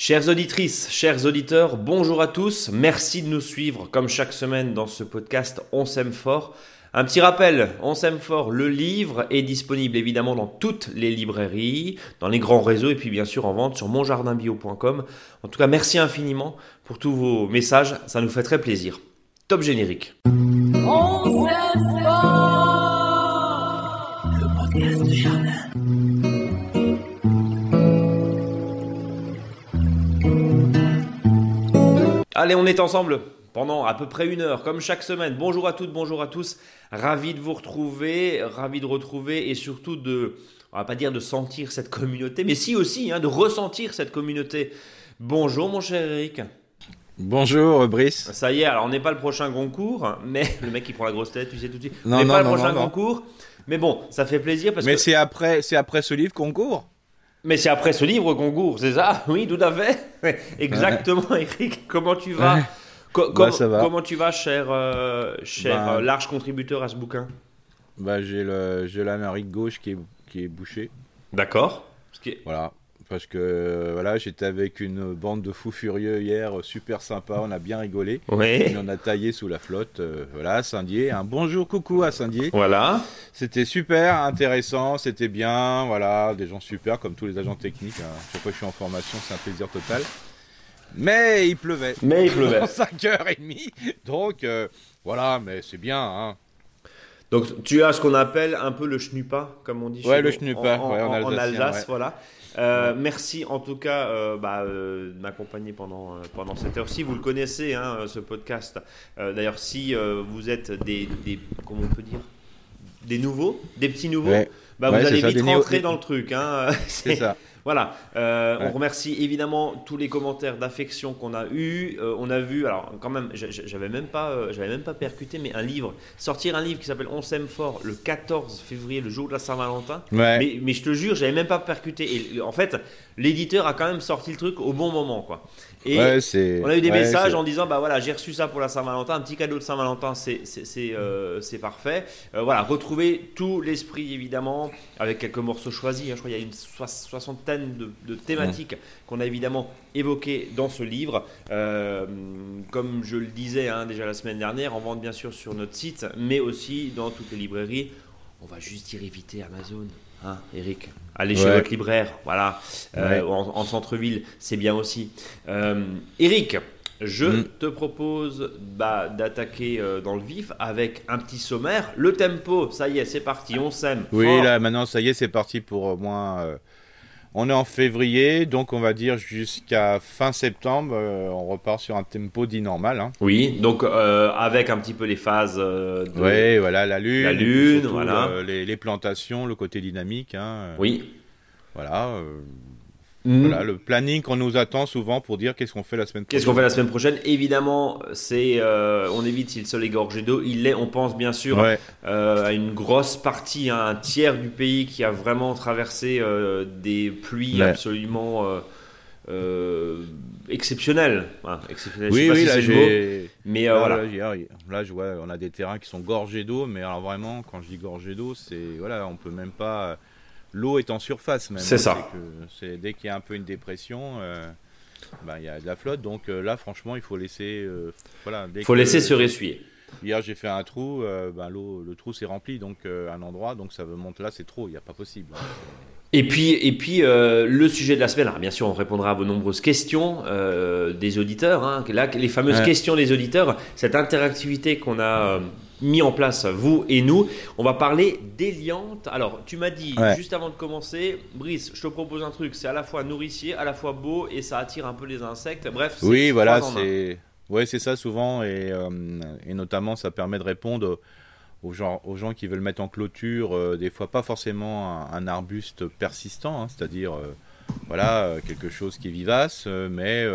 Chères auditrices, chers auditeurs, bonjour à tous. Merci de nous suivre comme chaque semaine dans ce podcast On s'aime fort. Un petit rappel, On s'aime fort, le livre est disponible évidemment dans toutes les librairies, dans les grands réseaux et puis bien sûr en vente sur monjardinbio.com. En tout cas, merci infiniment pour tous vos messages, ça nous fait très plaisir. Top générique. On s'aime fort Allez, on est ensemble pendant à peu près une heure, comme chaque semaine. Bonjour à toutes, bonjour à tous. Ravi de vous retrouver, ravi de retrouver et surtout de, on va pas dire de sentir cette communauté, mais si aussi, hein, de ressentir cette communauté. Bonjour mon cher Eric. Bonjour Brice. Ça y est, alors on n'est pas le prochain concours, mais le mec qui prend la grosse tête, tu sais tout de suite. Non, on n'est pas le prochain concours, mais bon, ça fait plaisir parce mais c'est après, c'est après ce livre concours. Mais c'est après ce livre concours, c'est ça Oui, tout à fait. Exactement, Eric. Comment tu vas bah, va. Comment tu vas, cher, euh, cher bah. euh, large contributeur à ce bouquin? Bah, J'ai l'Amérique gauche qui est, qui est bouchée. D'accord. Voilà. Parce que voilà, j'étais avec une bande de fous furieux hier, super sympa, on a bien rigolé. Oui. on a taillé sous la flotte. Euh, voilà, à Saint-Dié. Un bonjour, coucou à Saint-Dié. Voilà. C'était super intéressant, c'était bien. Voilà, des gens super, comme tous les agents techniques. Hein. Chaque fois que je suis en formation, c'est un plaisir total. Mais il pleuvait. Mais il pleuvait. 5h30. Donc, euh, voilà, mais c'est bien. Hein. Donc, tu as ce qu'on appelle un peu le schnupa, comme on dit ouais, le schnupa, en, en, Alsace, voilà. Euh, merci en tout cas euh, bah, de m'accompagner pendant, pendant cette heure-ci. Vous le connaissez, hein, ce podcast. D'ailleurs, si vous êtes des, des, comment on peut dire, des nouveaux, des petits nouveaux, bah, vous allez vite rentrer dans le truc. Hein. C'est ça. Voilà. Euh, on remercie évidemment tous les commentaires d'affection qu'on a eu. Euh, on a vu, alors quand même, j'avais même pas, euh, j'avais même pas percuté, mais un livre, sortir un livre qui s'appelle On s'aime fort le 14 février, le jour de la Saint-Valentin. Mais, mais, je te jure, j'avais même pas percuté. Et en fait, l'éditeur a quand même sorti le truc au bon moment, quoi. Et on a eu des messages en disant bah voilà, j'ai reçu ça pour la Saint-Valentin, un petit cadeau de Saint-Valentin, c'est c'est parfait. Voilà, retrouver tout l'esprit évidemment avec quelques morceaux choisis. Hein. je crois qu'il y a une soixantaine de, thématiques qu'on a évidemment évoquées dans ce livre. Euh, comme je le disais hein, déjà la semaine dernière, en vente bien sûr sur notre site, mais aussi dans toutes les librairies. On va juste dire éviter Amazon. Hein, Eric Allez chez votre libraire, voilà. Euh, en, centre-ville, c'est bien aussi. Euh, Eric, je mm. te propose bah, d'attaquer euh, dans le vif avec un petit sommaire. Le tempo, ça y est, c'est parti, on s'aime. Oui, là, maintenant, ça y est, c'est parti pour au moins on est en février, donc on va dire jusqu'à fin septembre, euh, on repart sur un tempo dit normal. Hein. Oui, donc euh, avec un petit peu les phases. Euh, de... Oui, voilà, la lune, la lune, voilà. les, plantations, le côté dynamique. Hein, oui. Voilà. Mm. Voilà, le planning qu'on nous attend souvent pour dire qu'est-ce qu'on fait la semaine prochaine. Qu'est-ce qu'on fait la semaine prochaine Évidemment, c'est euh, on évite si le sol est gorgé d'eau. Il l'est, on pense bien sûr euh, à une grosse partie, hein, un tiers du pays qui a vraiment traversé euh, des pluies absolument exceptionnelles. oui, oui, là, mais voilà. Là, je vois, on a des terrains qui sont gorgés d'eau, mais alors vraiment, quand je dis gorgés d'eau, c'est voilà, on peut même pas l'eau est en surface même. C'est hein, ça. C'est dès qu'il y a un peu une dépression, euh, ben, il y a de la flotte. Donc euh, là, franchement, il faut laisser. Euh, voilà, il faut laisser se ressuyer. Hier, j'ai fait un trou, ben, l'eau, le trou s'est rempli, donc un endroit, donc ça monte là, c'est trop, il n'y a pas possible. Et puis, et puis le sujet de la semaine, bien sûr, on répondra à vos nombreuses questions des auditeurs. Hein, là, les fameuses questions des auditeurs, cette interactivité qu'on a mis en place, vous et nous. On va parler d'éliante. Alors, tu m'as dit juste avant de commencer, Brice, je te propose un truc, c'est à la fois nourricier, à la fois beau et ça attire un peu les insectes. Bref, oui, voilà, c'est ouais, c'est ça souvent et, euh, et, notamment ça permet de répondre aux gens, aux gens qui veulent mettre en clôture, euh, des fois pas forcément un, arbuste persistant, hein, c'est-à-dire euh, voilà quelque chose qui est vivace, mais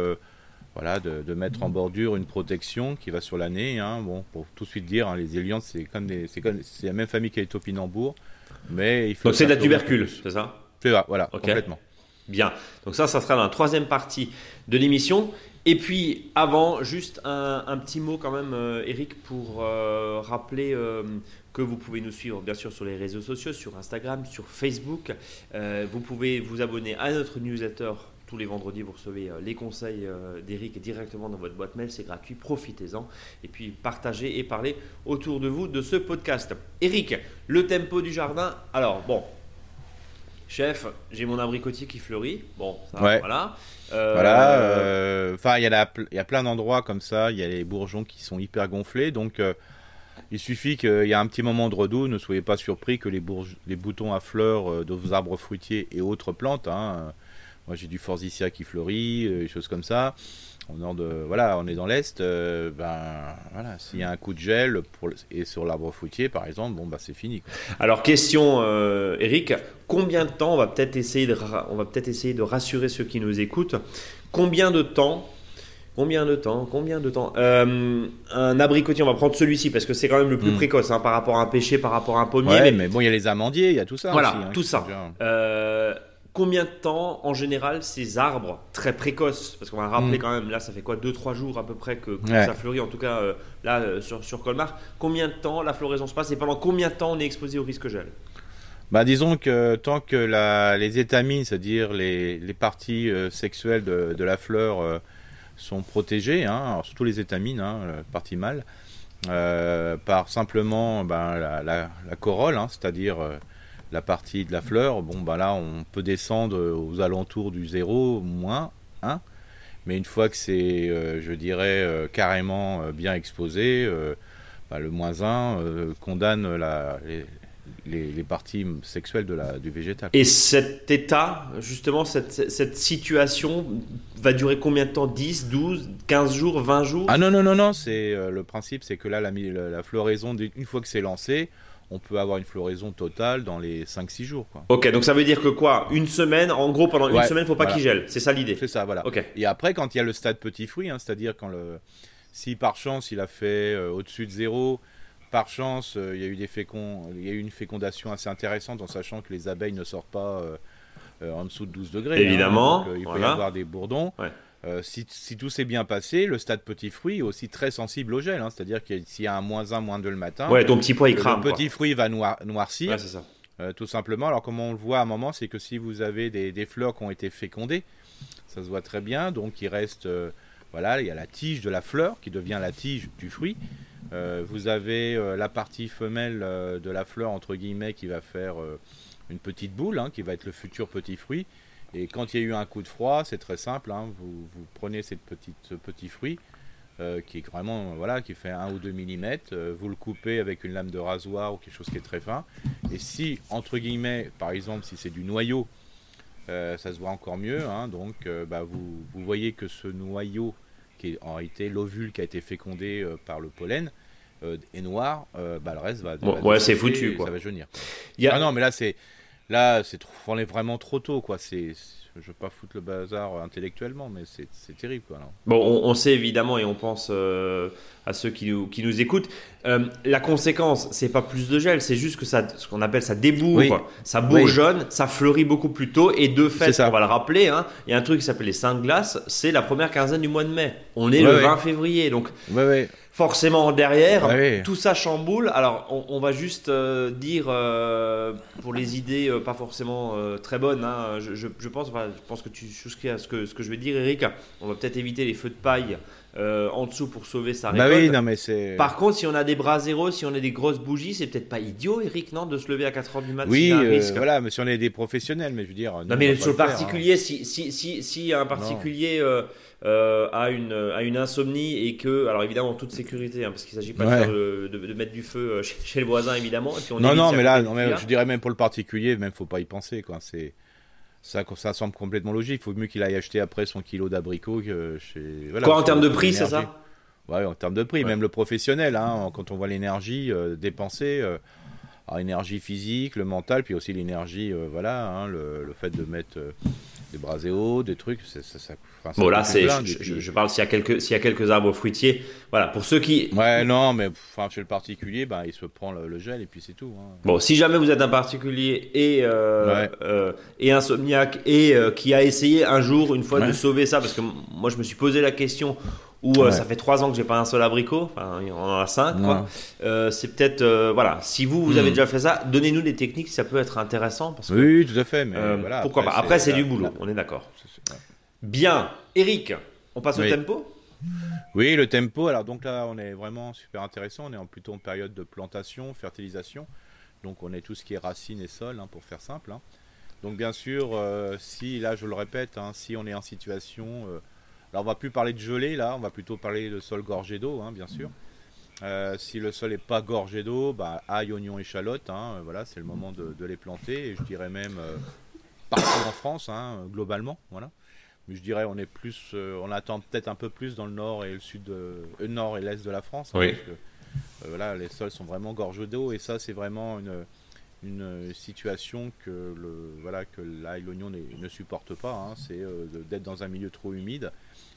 voilà, de, mettre en bordure une protection qui va sur l'année. Hein. Bon, pour tout de suite dire, hein, les éliantes, c'est comme c'est la même famille topinambours, mais il faut. Donc c'est de la tubercule, c'est ça? C'est ça, voilà, complètement. Bien. Donc ça, ça sera dans la troisième partie de l'émission. Et puis avant, juste un, petit mot quand même, euh, Eric, pour euh, rappeler euh, que vous pouvez nous suivre bien sûr sur les réseaux sociaux, sur Instagram, sur Facebook. vous pouvez vous abonner à notre newsletter tous les vendredis, vous recevez les conseils d'Eric directement dans votre boîte mail. C'est gratuit, profitez-en. Et puis partagez et parlez autour de vous de ce podcast. Eric, le tempo du jardin. Alors, bon, chef, j'ai mon abricotier qui fleurit. Bon, ça, voilà. Voilà. Enfin, il y, a il y a plein d'endroits comme ça. Il y a les bourgeons qui sont hyper gonflés. Donc, il suffit qu'il y ait un petit moment de redoux, ne soyez pas surpris que les, les boutons à fleurs euh, de vos arbres fruitiers et autres plantes, hein, euh, moi j'ai du forsythia qui fleurit, euh, des choses comme ça. On, de, voilà, on est dans l'est, ben voilà, s'il y a un coup de gel pour, et sur l'arbre fruitier par exemple, bon bah c'est fini. Alors question Eric, combien de temps on va peut-être essayer de on va peut-être essayer de rassurer ceux qui nous écoutent, combien de temps Combien de temps Combien de temps euh, Un abricotier, on va prendre celui-ci parce que c'est quand même le plus hmm. précoce hein, par rapport à un pêcher, par rapport à un pommier. mais... bon, il y a les amandiers, il y a tout ça. Voilà, hein, tout ça. Euh, combien de temps, en général, ces arbres très précoces, parce qu'on va rappeler hmm. quand même, là, ça fait quoi 2-3 jours à peu près que, ça fleurit, en tout cas euh, là sur, sur Colmar. Combien de temps la floraison se passe et pendant combien de temps on est exposé au risque gel? Bah, disons que tant que la, les étamines, c'est-à-dire les, les, parties sexuelles de, de, la fleur, sont protégés, hein, surtout les étamines, hein, partie mâle, euh, par simplement ben, la, corolle, hein, c'est-à-dire euh, la partie de la fleur. Bon, ben là, on peut descendre aux alentours du 0, moins 1. Mais une fois que c'est, euh, je dirais, carrément bien exposé, ben, le moins 1 condamne la, les, parties sexuelles de la, du végétal. Et cet état, justement, cette, cette, situation va durer combien de temps? 10, 12, 15 jours, 20 jours? Ah non, non, non, non, c'est euh, le principe, c'est que là, la, la, floraison, une fois que c'est lancé, on peut avoir une floraison totale dans les 5-6 jours. Quoi. Ok, donc ça veut dire que quoi? Une semaine, en gros, pendant une semaine, il ne faut pas qu'il gèle. C'est ça l'idée C'est ça, voilà. Ok. Et après, quand il y a le stade petit fruit, hein, c'est-à-dire quand le. Si par chance il a fait euh, au-dessus de zéro, par chance, euh, il y a eu des il y a eu une fécondation assez intéressante en sachant que les abeilles ne sortent pas euh, euh, en dessous de 12 degrés. Hein. Évidemment. il peut y avoir des bourdons. Si, tout s'est bien passé, le stade petit fruit est aussi très sensible au gel. Hein. C'est-à-dire que s'il y a un moins 1, moins 2 le matin, ouais, ton petit poids il crame. Le petit fruit va noircir. Ça. tout simplement. Alors, comme on le voit à un moment, c'est que si vous avez des, des, fleurs qui ont été fécondées, ça se voit très bien. Donc, il reste. voilà, il y a la tige de la fleur qui devient la tige du fruit. Euh, vous avez euh, la partie femelle euh, de la fleur, entre guillemets, qui va faire une petite boule, hein, qui va être le futur petit fruit. Et quand il y a eu un coup de froid, c'est très simple, hein, vous, prenez cette petite, ce petit fruit, qui est vraiment, voilà, qui fait 1 ou 2 mm, vous le coupez avec une lame de rasoir ou quelque chose qui est très fin. Et si, entre guillemets, par exemple, si c'est du noyau, ça se voit encore mieux, hein, donc bah, vous, vous, voyez que ce noyau, qui est en réalité l'ovule qui a été fécondé par le pollen, euh, est noir, euh, bah, le reste va. ouais, c'est foutu. Quoi. Ça va jaunir. Ah non, mais là, c'est. Là, c'est on est vraiment trop tôt, quoi. C'est, je veux pas foutre le bazar intellectuellement, mais c'est terrible, quoi. Bon, on, sait évidemment et on pense euh, à ceux qui nous, qui nous écoutent. la conséquence, c'est pas plus de gel, c'est juste que ça, ce qu'on appelle ça débourre, ça bourgeonne, ça fleurit beaucoup plus tôt. Et de fait, on va le rappeler, hein, il y a un truc qui s'appelle les saints de glace, c'est la première quinzaine du mois de mai. On est le 20 février, donc. Ouais, ouais forcément derrière. Tout ça chamboule. Alors, on, va juste euh, dire, euh, pour les idées euh, pas forcément très bonnes, hein, je, pense, je pense que tu souscris à ce que, ce que je vais dire, Eric. On va peut-être éviter les feux de paille en dessous pour sauver sa bah récolte. oui, non, mais c'est... Par contre, si on a des bras zéro, si on a des grosses bougies, c'est peut-être pas idiot, Eric, non, de se lever à 4h du matin. Oui, voilà, mais si on est des professionnels, mais je veux dire. Non, mais sur le particulier, hein. si, si, si, si, un particulier euh, a, une, a une insomnie et que, alors évidemment en toute sécurité, hein, parce qu'il ne s'agit pas de, de, mettre du feu euh, chez, le voisin évidemment. Et puis on non, non, mais là, non, mais je dirais même pour le particulier, même faut pas y penser. Quoi. C'est, ça, ça semble complètement logique. Il faut mieux qu'il aille acheter après son kilo d'abricots que chez. Voilà, quoi en termes de prix, c'est ça Ouais, en termes de prix, même le professionnel, hein, quand on voit l'énergie euh, dépensée, euh, énergie physique, le mental, puis aussi l'énergie, voilà, hein, le, le, fait de mettre des braséos, des trucs. Ça, ça, bon là, c'est, je, parle s'il y a quelques s'il y a quelques arbres fruitiers. Voilà, pour ceux qui. Ouais, non, mais enfin, chez le particulier, bah, il se prend le, gel et puis c'est tout. Hein. Bon, si jamais vous êtes un particulier et euh, euh, et insomniaque et euh, qui a essayé un jour, une fois, de sauver ça, parce que moi, je me suis posé la question ou ça fait trois ans que j'ai pas un seul abricot, enfin on en a cinq. c'est peut-être voilà, si vous vous avez hmm. déjà fait ça, donnez-nous des techniques, ça peut être intéressant parce que, oui, tout à fait. Mais pourquoi pas Après c'est du boulot, on est d'accord. Bien. Eric, on passe au tempo? Oui, le tempo. Alors donc là, on est vraiment super intéressant. On est en plutôt en période de plantation, fertilisation. Donc on est tout ce qui est racines et sol, hein, pour faire simple. Hein. Donc bien sûr, euh, si là, je le répète, hein, si on est en situation... Euh, alors on va plus parler de gelée là, on va plutôt parler de sol gorgé d'eau, bien sûr. Euh, si le sol n'est pas gorgé d'eau, bah, ail, oignon, échalote, voilà, c'est le moment de, les planter. Et je dirais même partout en France, globalement, voilà. Mais je dirais on est plus, on attend peut-être un peu plus dans le nord et le sud, nord et l'est de la France. oui. Euh, voilà, les sols sont vraiment gorgeux d'eau et ça c'est vraiment une, une situation que le voilà que l'ail l'oignon ne supporte pas. Hein. c'est euh, d'être dans un milieu trop humide.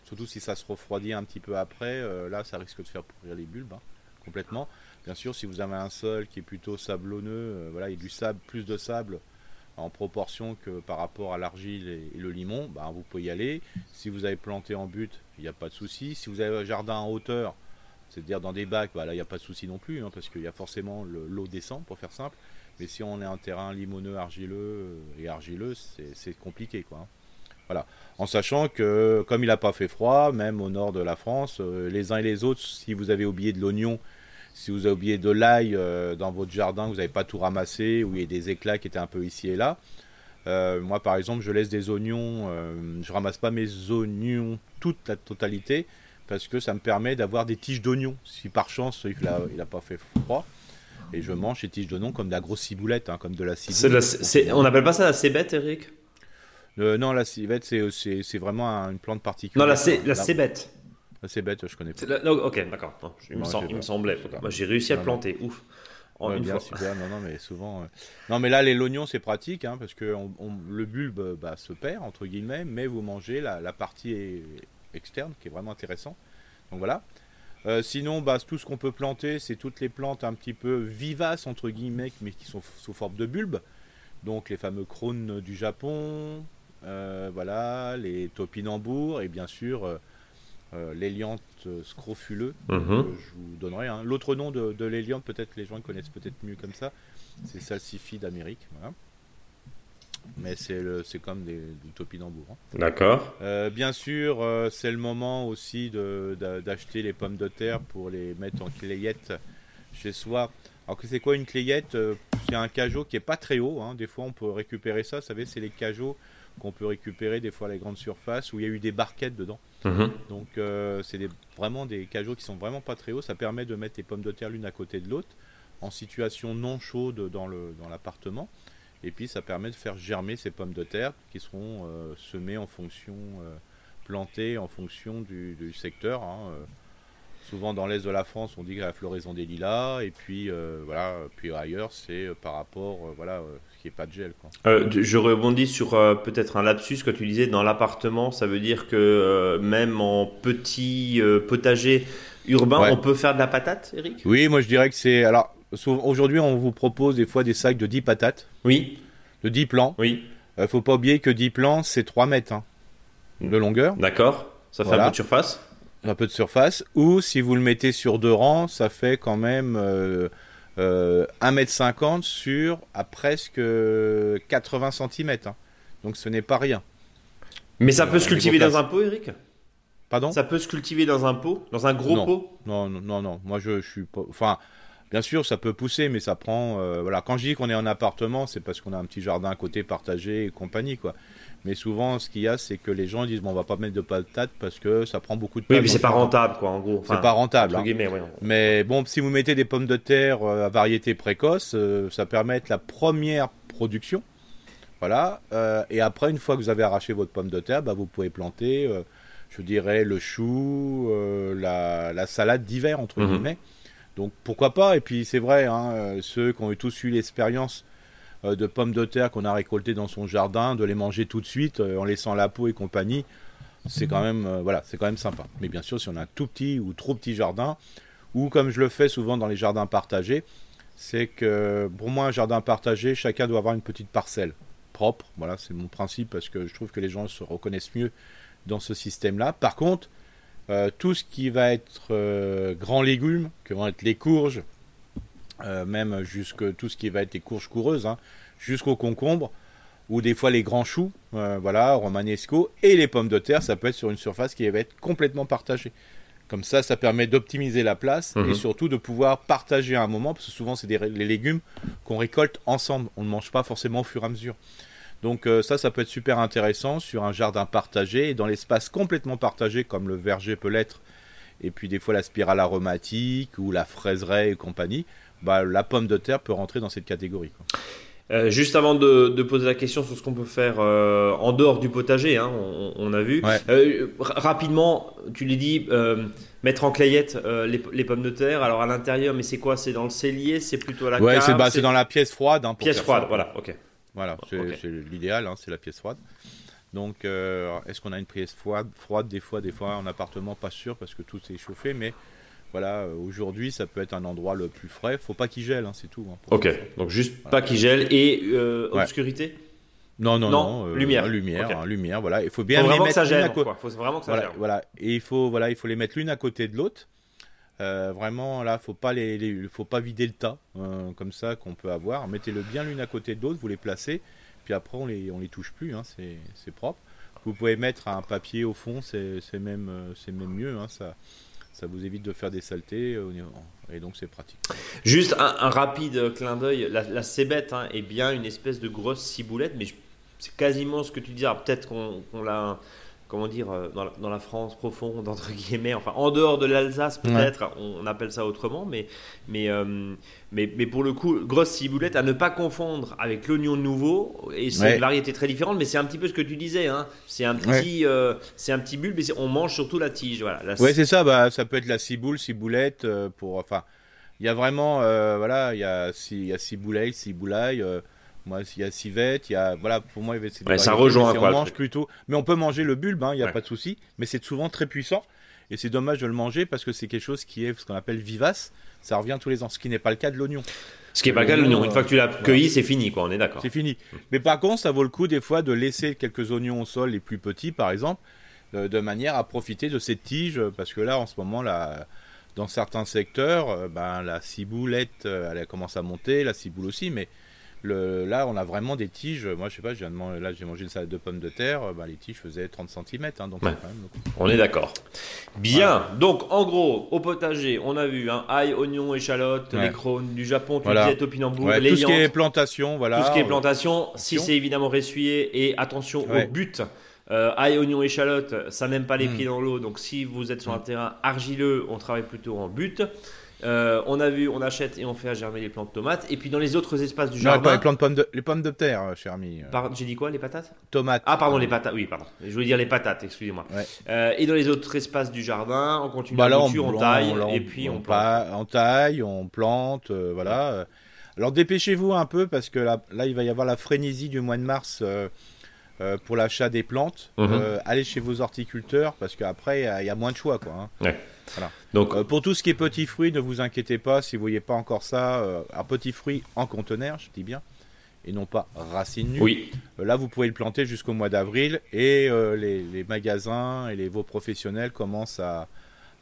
Surtout si ça se refroidit un petit peu après, euh, là ça risque de faire pourrir les bulbes hein, complètement. Bien sûr, si vous avez un sol qui est plutôt sablonneux, voilà, il y a du sable, plus de sable en proportion que par rapport à l'argile et, le limon, bah, vous pouvez y aller. Si vous avez planté en but, il n'y a pas de souci. Si vous avez un jardin en hauteur, c'est-à-dire dans des bacs, bah là il n'y a pas de souci non plus, hein, parce qu'il y a forcément l'eau descend, pour faire simple. Mais si on est un terrain limoneux, argileux euh, et argileux, c'est compliqué. Quoi, hein. Voilà. En sachant que comme il n'a pas fait froid, même au nord de la France, euh, les uns et les autres, si vous avez oublié de l'oignon, si vous avez oublié de l'ail euh, dans votre jardin, vous n'avez pas tout ramassé, ou il y a des éclats qui étaient un peu ici et là. moi par exemple, je laisse des oignons, je ramasse pas mes oignons toute la totalité, parce que ça me permet d'avoir des tiges d'oignon. Si par chance il n'a pas fait froid, et je mange ces tiges d'oignon comme de la grosse ciboulette, hein, comme de la ciboulette. on n'appelle pas ça la cébette, Eric? Euh, Non, la cébette, c'est vraiment une plante particulière. Non, la, la, la cébette. La cébette, je connais pas. ok, d'accord. Il, me semblait. J'ai réussi à planter. Ouf. En une bien, Super. Non, non, mais souvent. Euh, non, mais là, les l'oignon, c'est pratique hein, parce que le bulbe bah, se perd entre guillemets, mais vous mangez la, la partie externe qui est vraiment intéressant. Donc voilà. Euh, sinon, bah, tout ce qu'on peut planter, c'est toutes les plantes un petit peu vivaces, entre guillemets, mais qui sont sous forme de bulbes. Donc les fameux crônes du Japon, euh, voilà, les topinambours et bien sûr euh, euh scrofuleux, mhm. que je vous donnerai. Hein. L'autre nom de, de peut-être les gens connaissent peut-être mieux comme ça, c'est Salsifie d'Amérique. Voilà mais c'est comme des, du topinambour. Hein. D'accord. Euh, bien sûr, euh, c'est le moment aussi d'acheter les pommes de terre pour les mettre en clayette chez soi. Alors que c'est quoi une clayette euh, C'est un cajot qui est pas très haut. Hein. Des fois, on peut récupérer ça. Vous savez, c'est les cajots qu'on peut récupérer des fois à les grandes surfaces où il y a eu des barquettes dedans. Mhm. Donc, c'est vraiment des cajots qui sont vraiment pas très hauts. Ça permet de mettre les pommes de terre l'une à côté de l'autre en situation non chaude dans l'appartement. Dans et puis ça permet de faire germer ces pommes de terre qui seront euh, semées en fonction, euh, plantées en fonction du, secteur. Hein, euh. souvent dans l'est de la France, on dit que la floraison des lilas, et puis voilà, puis ailleurs c'est par rapport, voilà, ce qui est pas de gel. je rebondis sur peut-être un lapsus que tu disais dans l'appartement, ça veut dire que même en petit potager urbain, on peut faire de la patate, Eric? Oui, moi je dirais que c'est alors Aujourd'hui, on vous propose des fois des sacs de 10 patates. Oui. De 10 plants. Oui. ne euh, faut pas oublier que 10 plants, c'est 3 mètres hein, de longueur. D'accord. Ça fait un peu de surface Un peu de surface. Ou si vous le mettez sur deux rangs, ça fait quand même euh, euh, 1m50 sur à presque 80 cm. Hein. Donc ce n'est pas rien. Mais ça peut se cultiver dans un pot, Eric? Pardon? Ça peut se cultiver dans un pot? Dans un gros pot? Non, non, non, non. Moi, je, je suis pas. Enfin, Bien sûr, ça peut pousser, mais ça prend. Euh, voilà, quand je dis qu'on est en appartement, c'est parce qu'on a un petit jardin à côté partagé et compagnie, quoi. Mais souvent, ce qu'il y a, c'est que les gens disent bon, on va pas mettre de patates parce que ça prend beaucoup de. Oui, mais c'est pas rentable, quoi, en gros. c'est pas rentable. Hein. Mais bon, si vous mettez des pommes de terre euh, à variété précoce, euh, ça permet la première production. Voilà. et après, une fois que vous avez arraché votre pomme de terre, bah, vous pouvez planter, je dirais, le chou, la, salade d'hiver, entre mhm. guillemets. Donc pourquoi pas? Et puis c'est vrai, hein, euh, ceux qui ont tous eu l'expérience euh, de pommes de terre qu'on a récoltées dans son jardin, de les manger tout de suite euh, en laissant la peau et compagnie, c'est quand même voilà, c'est quand même sympa. Mais bien sûr, si on a un tout petit ou trop petit jardin, ou comme je le fais souvent dans les jardins partagés, c'est que pour moi un jardin partagé, chacun doit avoir une petite parcelle propre. Voilà, c'est mon principe parce que je trouve que les gens se reconnaissent mieux dans ce système-là. Par contre, euh, tout ce qui va être euh, grands légumes, que vont être les courges, euh, même jusque tout ce qui va être les courges coureuses, hein, jusqu'aux concombres, ou des fois les grands choux, voilà, romanesco, et les pommes de terre, ça peut être sur une surface qui va être complètement partagée. Comme ça, ça permet d'optimiser la place et Mhm. surtout de pouvoir partager à un moment, parce que souvent c'est des les légumes qu'on récolte ensemble, on ne mange pas forcément au fur et à mesure. Donc euh, ça, ça peut être super intéressant sur un jardin partagé et dans l'espace complètement partagé comme le verger peut l'être, et puis des fois la spirale aromatique ou la fraiseraie et compagnie, bah, la pomme de terre peut rentrer dans cette catégorie. quoi. Euh, juste avant de, de poser la question sur ce qu'on peut faire euh, en dehors du potager, hein, on, on a vu. Ouais. Euh, rapidement, tu l'as dit, mettre en clayette les, les pommes de terre. Alors à l'intérieur, mais c'est quoi? C'est dans le cellier? C'est plutôt à la Ouais, cave? c'est bah, c'est dans la pièce froide. hein, pour pièce froide. ça. Voilà, ok. Voilà, c'est l'idéal, hein, c'est la pièce froide. Donc, euh, est-ce qu'on a une pièce froide, froide Des fois, des fois, en appartement, pas sûr parce que tout est chauffé. Mais voilà, euh, aujourd'hui, ça peut être un endroit le plus frais. Faut pas qu'il gèle, hein, c'est tout. hein, Ok, donc juste pas qui gèle et euh, Ouais. obscurité? Non, non, Non, non. euh, lumière. lumière, hein, lumière. Voilà, il faut bien faut les vraiment que mettre ça à gêne. co- quoi. Faut vraiment que ça Voilà, gêne. voilà. Et il faut, voilà, il faut les mettre l'une à côté de l'autre. Euh, vraiment, là, faut pas les, faut pas vider le tas euh, comme ça qu'on peut avoir. Mettez-le bien l'une à côté de l'autre, vous les placez, puis après on les, on les touche plus, hein, c'est, propre. Vous pouvez mettre un papier au fond, c'est, même, euh, c'est même mieux, hein, ça, ça vous évite de faire des saletés euh, et donc c'est pratique. Juste un, rapide clin d'œil. La, la cébette hein, est bien une espèce de grosse ciboulette, mais c'est quasiment ce que tu dis. Peut-être qu'on l'a, comment dire, euh, dans la, dans la France profonde, entre guillemets, enfin en dehors de l'Alsace peut-être, on, on appelle ça autrement, mais, mais, euh, mais, mais pour le coup, grosse ciboulette à ne pas confondre avec l'oignon nouveau. Et c'est Ouais. une variété très différente, mais c'est un petit peu ce que tu disais. Hein. C'est un petit, euh, c'est un petit bulbe, mais on mange surtout la tige. Voilà. La- Ouais, c'est ça. Bah, ça peut être la ciboule, ciboulette. euh, pour, enfin, il y a vraiment, voilà, il y a, il y a ciboulette, ciboulaille. Moi, il y a civette. Il y a, voilà, pour moi, Ouais, ça rejoint, quoi, On mange plutôt, mais on peut manger le bulbe. hein, Il n'y a Ouais. pas de souci. Mais c'est souvent très puissant. Et c'est dommage de le manger parce que c'est quelque chose qui est ce qu'on appelle vivace. Ça revient tous les ans, ce qui n'est pas le cas de l'oignon. Ce qui est pas le cas de l'oignon. Une fois que tu l'as cueilli, c'est fini, quoi. On est d'accord. C'est fini. Mais par contre, ça vaut le coup des fois de laisser quelques oignons au sol, les plus petits par exemple, euh, de manière à profiter de cette tige, euh, parce que là, en ce moment, là, dans certains secteurs, euh, ben, la ciboulette, euh, elle commence à monter, la ciboule aussi, mais le, là, on a vraiment des tiges. Moi, je sais pas, je viens de man- là, j'ai mangé une salade de pommes de terre, euh, ben, les tiges faisaient 30 cm, donc Ouais. quand même- On est d'accord. Bien. Donc, en gros, au potager, on a vu hein, ail, oignon, échalote, Ouais. les crônes du Japon, tu Voilà. disais topinambour, Ouais, les tout ce qui est plantation, voilà. tout ce qui est plantation. Si c'est évidemment ressuyé et attention au but. Euh, ail, oignon, échalote, ça n'aime pas les Mm. pieds dans l'eau. Donc, si vous êtes sur un Mm. terrain argileux, on travaille plutôt en but. Euh, on a vu, on achète et on fait germer les plantes de tomates. Et puis dans les autres espaces du Non, jardin. pas les, pommes de, les pommes de terre, euh, cher ami. euh, J'ai dit quoi Les patates? Tomates. Ah, pardon, les patates. Oui, pardon. Je voulais dire les patates, excusez-moi. Ouais. Euh, et dans les autres espaces du jardin, on continue Bah la là, on, on, on- taille, là, et puis on, plante. on taille, on plante, euh, voilà. Alors dépêchez-vous un peu parce que là, là, il va y avoir la frénésie du mois de mars euh, pour l'achat des plantes. Mhm. Euh, allez chez vos horticulteurs parce qu'après, il y a- il y, a moins de choix. Quoi, hein. Donc, Euh, pour tout ce qui est petits fruits, ne vous inquiétez pas si vous voyez pas encore ça. Euh, un petit fruit en conteneur, je dis bien, et non pas racine nue. oui. Euh, Là, vous pouvez le planter jusqu'au mois d'avril et les, les magasins et les veaux professionnels commencent à,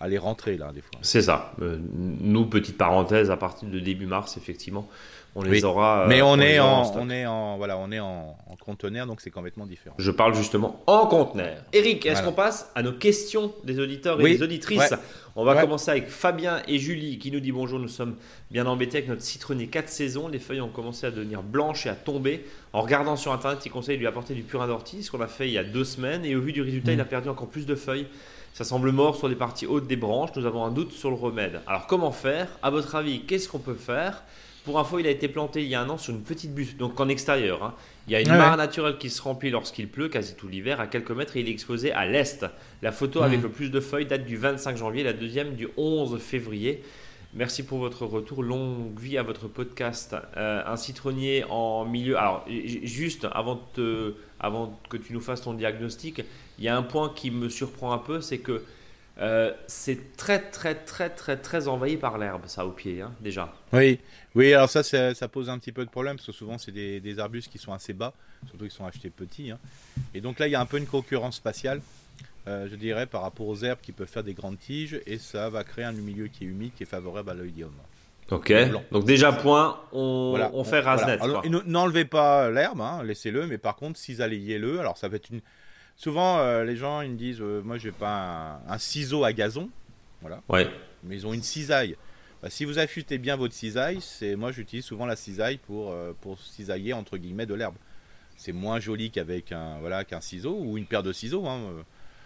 à les rentrer là des fois. C'est ça. Nous, petite parenthèse, à partir de début mars, effectivement, on les Oui. aura. euh, Mais on, est en, stock. on est en voilà, on est en, en conteneur donc c'est complètement différent. Je parle justement en conteneur. Eric, est-ce Voilà. qu'on passe à nos questions des auditeurs et Oui. des auditrices Ouais. On va Ouais. commencer avec Fabien et Julie qui nous dit bonjour. Nous sommes bien embêtés avec notre citronnier 4 saisons. Les feuilles ont commencé à devenir blanches et à tomber. En regardant sur internet, il conseille de lui apporter du purin d'ortie, ce qu'on a fait il y a deux semaines. Et au vu du résultat, Mm. il a perdu encore plus de feuilles. Ça semble mort sur les parties hautes des branches. Nous avons un doute sur le remède. Alors comment faire? À votre avis, qu'est-ce qu'on peut faire? Pour info, il a été planté il y a un an sur une petite butte, donc en extérieur. hein. Il y a une mare ouais. naturelle qui se remplit lorsqu'il pleut, quasi tout l'hiver, à quelques mètres, et il est exposé à l'est. La photo Mhm. avec le plus de feuilles date du 25 janvier, la deuxième du 11 février. Merci pour votre retour. Longue vie à votre podcast. Euh, un citronnier en milieu. Alors, juste avant, de te- avant que tu nous fasses ton diagnostic, il y a un point qui me surprend un peu c'est que euh, c'est très, très, très, très, très envahi par l'herbe, ça, au pied, hein, déjà. Oui, oui, alors ça, ça pose un petit peu de problème parce que souvent c'est des, des arbustes qui sont assez bas, surtout qu'ils sont achetés petits. hein. Et donc là, il y a un peu une concurrence spatiale, euh, je dirais, par rapport aux herbes qui peuvent faire des grandes tiges et ça va créer un milieu qui est humide, qui est favorable à l'œil Ok. Donc déjà point, on, on fait rasnet. N'enlevez pas l'herbe, hein, laissez-le. Mais par contre, cisaillez-le. Alors ça va être une. Souvent, euh, les gens ils me disent, euh, moi j'ai pas un, ciseau à gazon, voilà. Ouais. Mais ils ont une cisaille. Bah, si vous affûtez bien votre cisaille, c'est moi j'utilise souvent la cisaille pour euh, pour cisailler entre guillemets de l'herbe. C'est moins joli qu'avec un voilà qu'un ciseau ou une paire de ciseaux. Hein.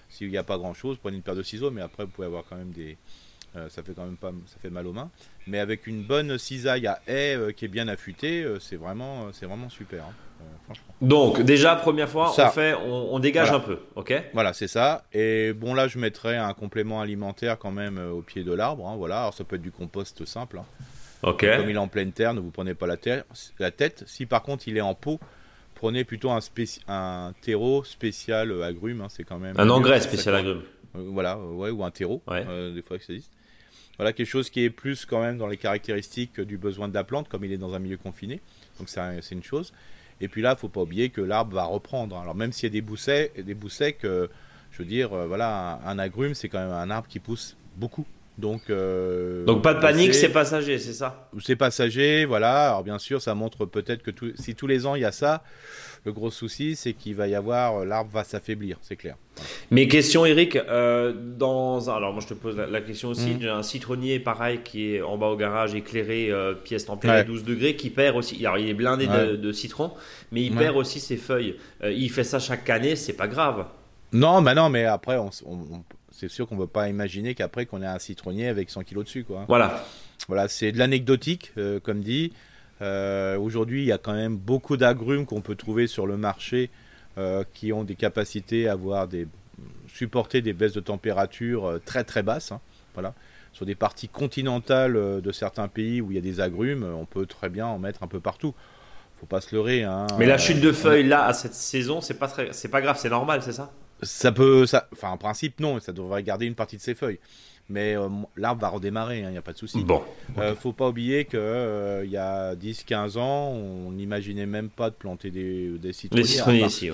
S'il n'y a pas grand chose, prenez une paire de ciseaux, mais après vous pouvez avoir quand même des ça fait quand même pas ça fait mal aux mains mais avec une bonne cisaille à haie qui est bien affûtée c'est vraiment c'est vraiment super hein. Donc, déjà, première fois, on, fait, on, dégage un peu, ok? Voilà, c'est ça. Et bon, là, je mettrai un complément alimentaire quand même euh, au pied de l'arbre. Hein, voilà, alors ça peut être du compost simple. Hein. Ok. Comme il est en pleine terre, ne vous prenez pas la, terre, la tête. Si par contre il est en pot, prenez plutôt un, un terreau spécial euh, agrume. C'est quand même. Un engrais spécial agrume. Euh, voilà, ouais, ou un terreau. des fois que ça existe. Voilà, quelque chose qui est plus quand même dans les caractéristiques du besoin de la plante, comme il est dans un milieu confiné. Donc c'est une chose. Et puis là, il faut pas oublier que l'arbre va reprendre. Alors même s'il y a des boussets, des boussets que, je veux dire, euh, voilà, un, agrume, c'est quand même un arbre qui pousse beaucoup. Donc, euh, donc pas de panique, c'est passager, c'est ça? C'est passager, voilà. Alors bien sûr, ça montre peut-être que si tous les ans il y a ça, le gros souci, c'est qu'il va y avoir, l'arbre va s'affaiblir, c'est clair. Mais question, Eric, euh, dans alors moi je te pose la, question aussi, mmh. j'ai un citronnier pareil qui est en bas au garage éclairé, euh, pièce tempérée à 12 degrés, qui perd aussi. Alors il est blindé de, citron, mais il perd aussi ses feuilles. Euh, il fait ça chaque année, c'est pas grave. Non, mais non, mais après, on, c'est sûr qu'on ne veut pas imaginer qu'après qu'on ait un citronnier avec 100 kilos dessus, quoi. Voilà. Voilà, c'est de l'anecdotique, comme dit. Euh, aujourd'hui, il y a quand même beaucoup d'agrumes qu'on peut trouver sur le marché euh, qui ont des capacités à avoir des, supporter des baisses de température euh, très très basses. Hein. voilà. Sur des parties continentales de certains pays où il y a des agrumes, on peut très bien en mettre un peu partout. Faut pas se leurrer. Hein. Mais la chute de feuilles là à cette saison, c'est pas très, c'est pas grave, c'est normal, c'est ça? Ça peut, ça, enfin en principe non, ça devrait garder une partie de ses feuilles mais euh, l'arbre va redémarrer, il hein, n'y a pas de souci. Bon. Euh, faut pas oublier qu'il euh, il y a 10-15 ans, on n'imaginait même pas de planter des, des citronniers. ici,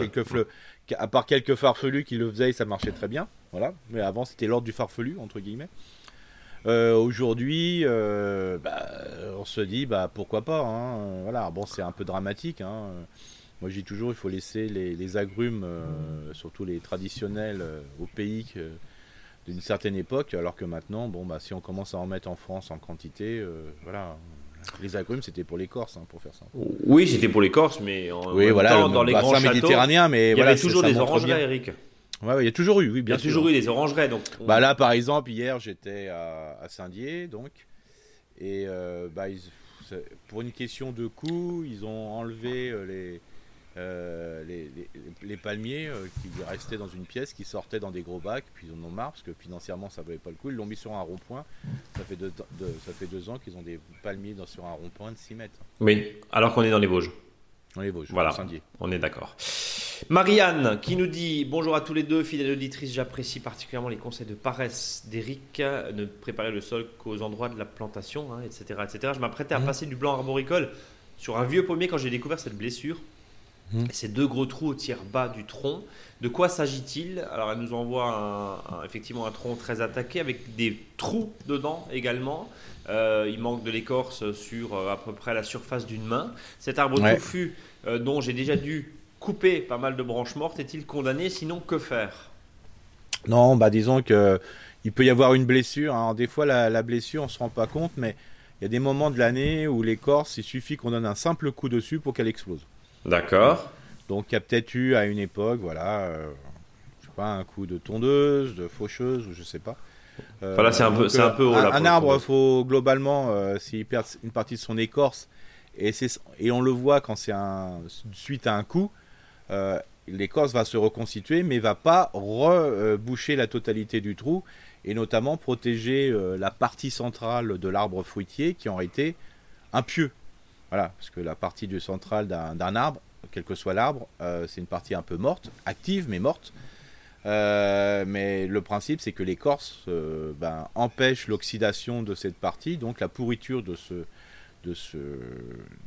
à part quelques farfelus qui le faisaient, ça marchait très bien. Voilà. Mais avant, c'était l'ordre du farfelu, entre guillemets. Aujourd'hui, bah, on se dit bah, pourquoi pas. Hein. Voilà. Bon, c'est un peu dramatique. Hein. Moi, je dis toujours il faut laisser les, les agrumes, surtout les traditionnels, au pays. Que, d'une certaine époque, alors que maintenant, bon, bah, si on commence à en mettre en France en quantité, euh, voilà. Les agrumes, c'était pour les Corses, hein, pour faire ça. Oui, c'était pour les Corses, mais en oui, voilà, temps, dans les grands méditerranéens, mais il y avait toujours des orangeraies, Eric. Ouais, il y a toujours eu, oui, bien sûr. Il y a toujours eu des orangeraies, donc. Bah là, par exemple, hier, j'étais à, Saint-Dié, donc, et euh, bah, pour une question de coût, ils ont enlevé euh, les euh, les, palmiers euh, qui restaient dans une pièce, qui sortaient dans des gros bacs, puis ils en ont marre parce que financièrement ça valait pas le coup. Ils l'ont mis sur un rond-point. Ça fait deux, ça fait deux ans qu'ils ont des palmiers dans, sur un rond-point de 6 mètres. Oui, alors qu'on est dans les Vosges. Dans les Vosges, voilà, on est d'accord. Marianne qui nous dit Bonjour à tous les deux, fidèles auditrices, j'apprécie particulièrement les conseils de paresse d'Eric, ne préparer le sol qu'aux endroits de la plantation, etc., hein, etc. Je m'apprêtais à mmh. passer du blanc arboricole sur un vieux pommier quand j'ai découvert cette blessure. Mmh. Ces deux gros trous au tiers bas du tronc. De quoi s'agit-il? Alors, elle nous envoie effectivement un tronc très attaqué avec des trous dedans également. Euh, il manque de l'écorce sur euh, à peu près la surface d'une main. Cet arbre touffu, euh, dont j'ai déjà dû couper pas mal de branches mortes, est-il condamné? Sinon, que faire? Non, bah disons que il peut y avoir une blessure. Hein. Des fois, la, la blessure, on se rend pas compte, mais il y a des moments de l'année où l'écorce, il suffit qu'on donne un simple coup dessus pour qu'elle explose. D'accord. Donc il y a peut-être eu à une époque, voilà, euh, je sais pas, un coup de tondeuse, de faucheuse, ou je sais pas. Euh, voilà, c'est un peu, c'est un peu haut, Un, un arbre, faut globalement, euh, s'il perd une partie de son écorce, et, et on le voit quand c'est un, suite à un coup, euh, l'écorce va se reconstituer, mais va pas reboucher la totalité du trou, et notamment protéger la partie centrale de l'arbre fruitier qui aurait été un pieu. Voilà, parce que la partie du central d'un arbre, quel que soit l'arbre, euh, c'est une partie un peu morte, active mais morte. Euh, mais le principe, c'est que l'écorce euh, ben, empêche l'oxydation de cette partie, donc la pourriture de ce, de ce,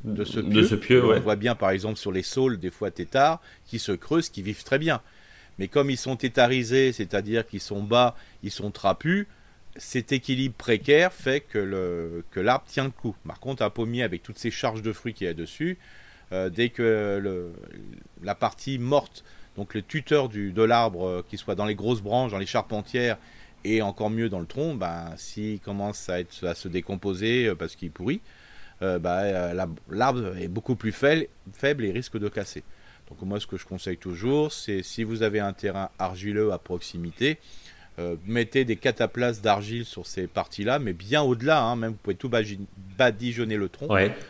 de ce pieu. De ce pieu On voit bien, par exemple, sur les saules, des fois tétards, qui se creusent, qui vivent très bien. Mais comme ils sont tétarisés, c'est-à-dire qu'ils sont bas, ils sont trapus, cet équilibre précaire fait que l'arbre tient le coup. Par contre, un pommier avec toutes ces charges de fruits qu'il y a dessus, euh, dès que la partie morte, donc le tuteur de l'arbre, euh, qui soit dans les grosses branches, dans les charpentières, et encore mieux dans le tronc, ben, s'il commence à, se décomposer parce qu'il pourrit, ben, l'arbre est beaucoup plus faible, faible et risque de casser. Donc moi, ce que je conseille toujours, c'est si vous avez un terrain argileux à proximité, euh, mettez des cataplasmes d'argile sur ces parties-là, mais bien au-delà, hein, même vous pouvez tout badigeonner le tronc,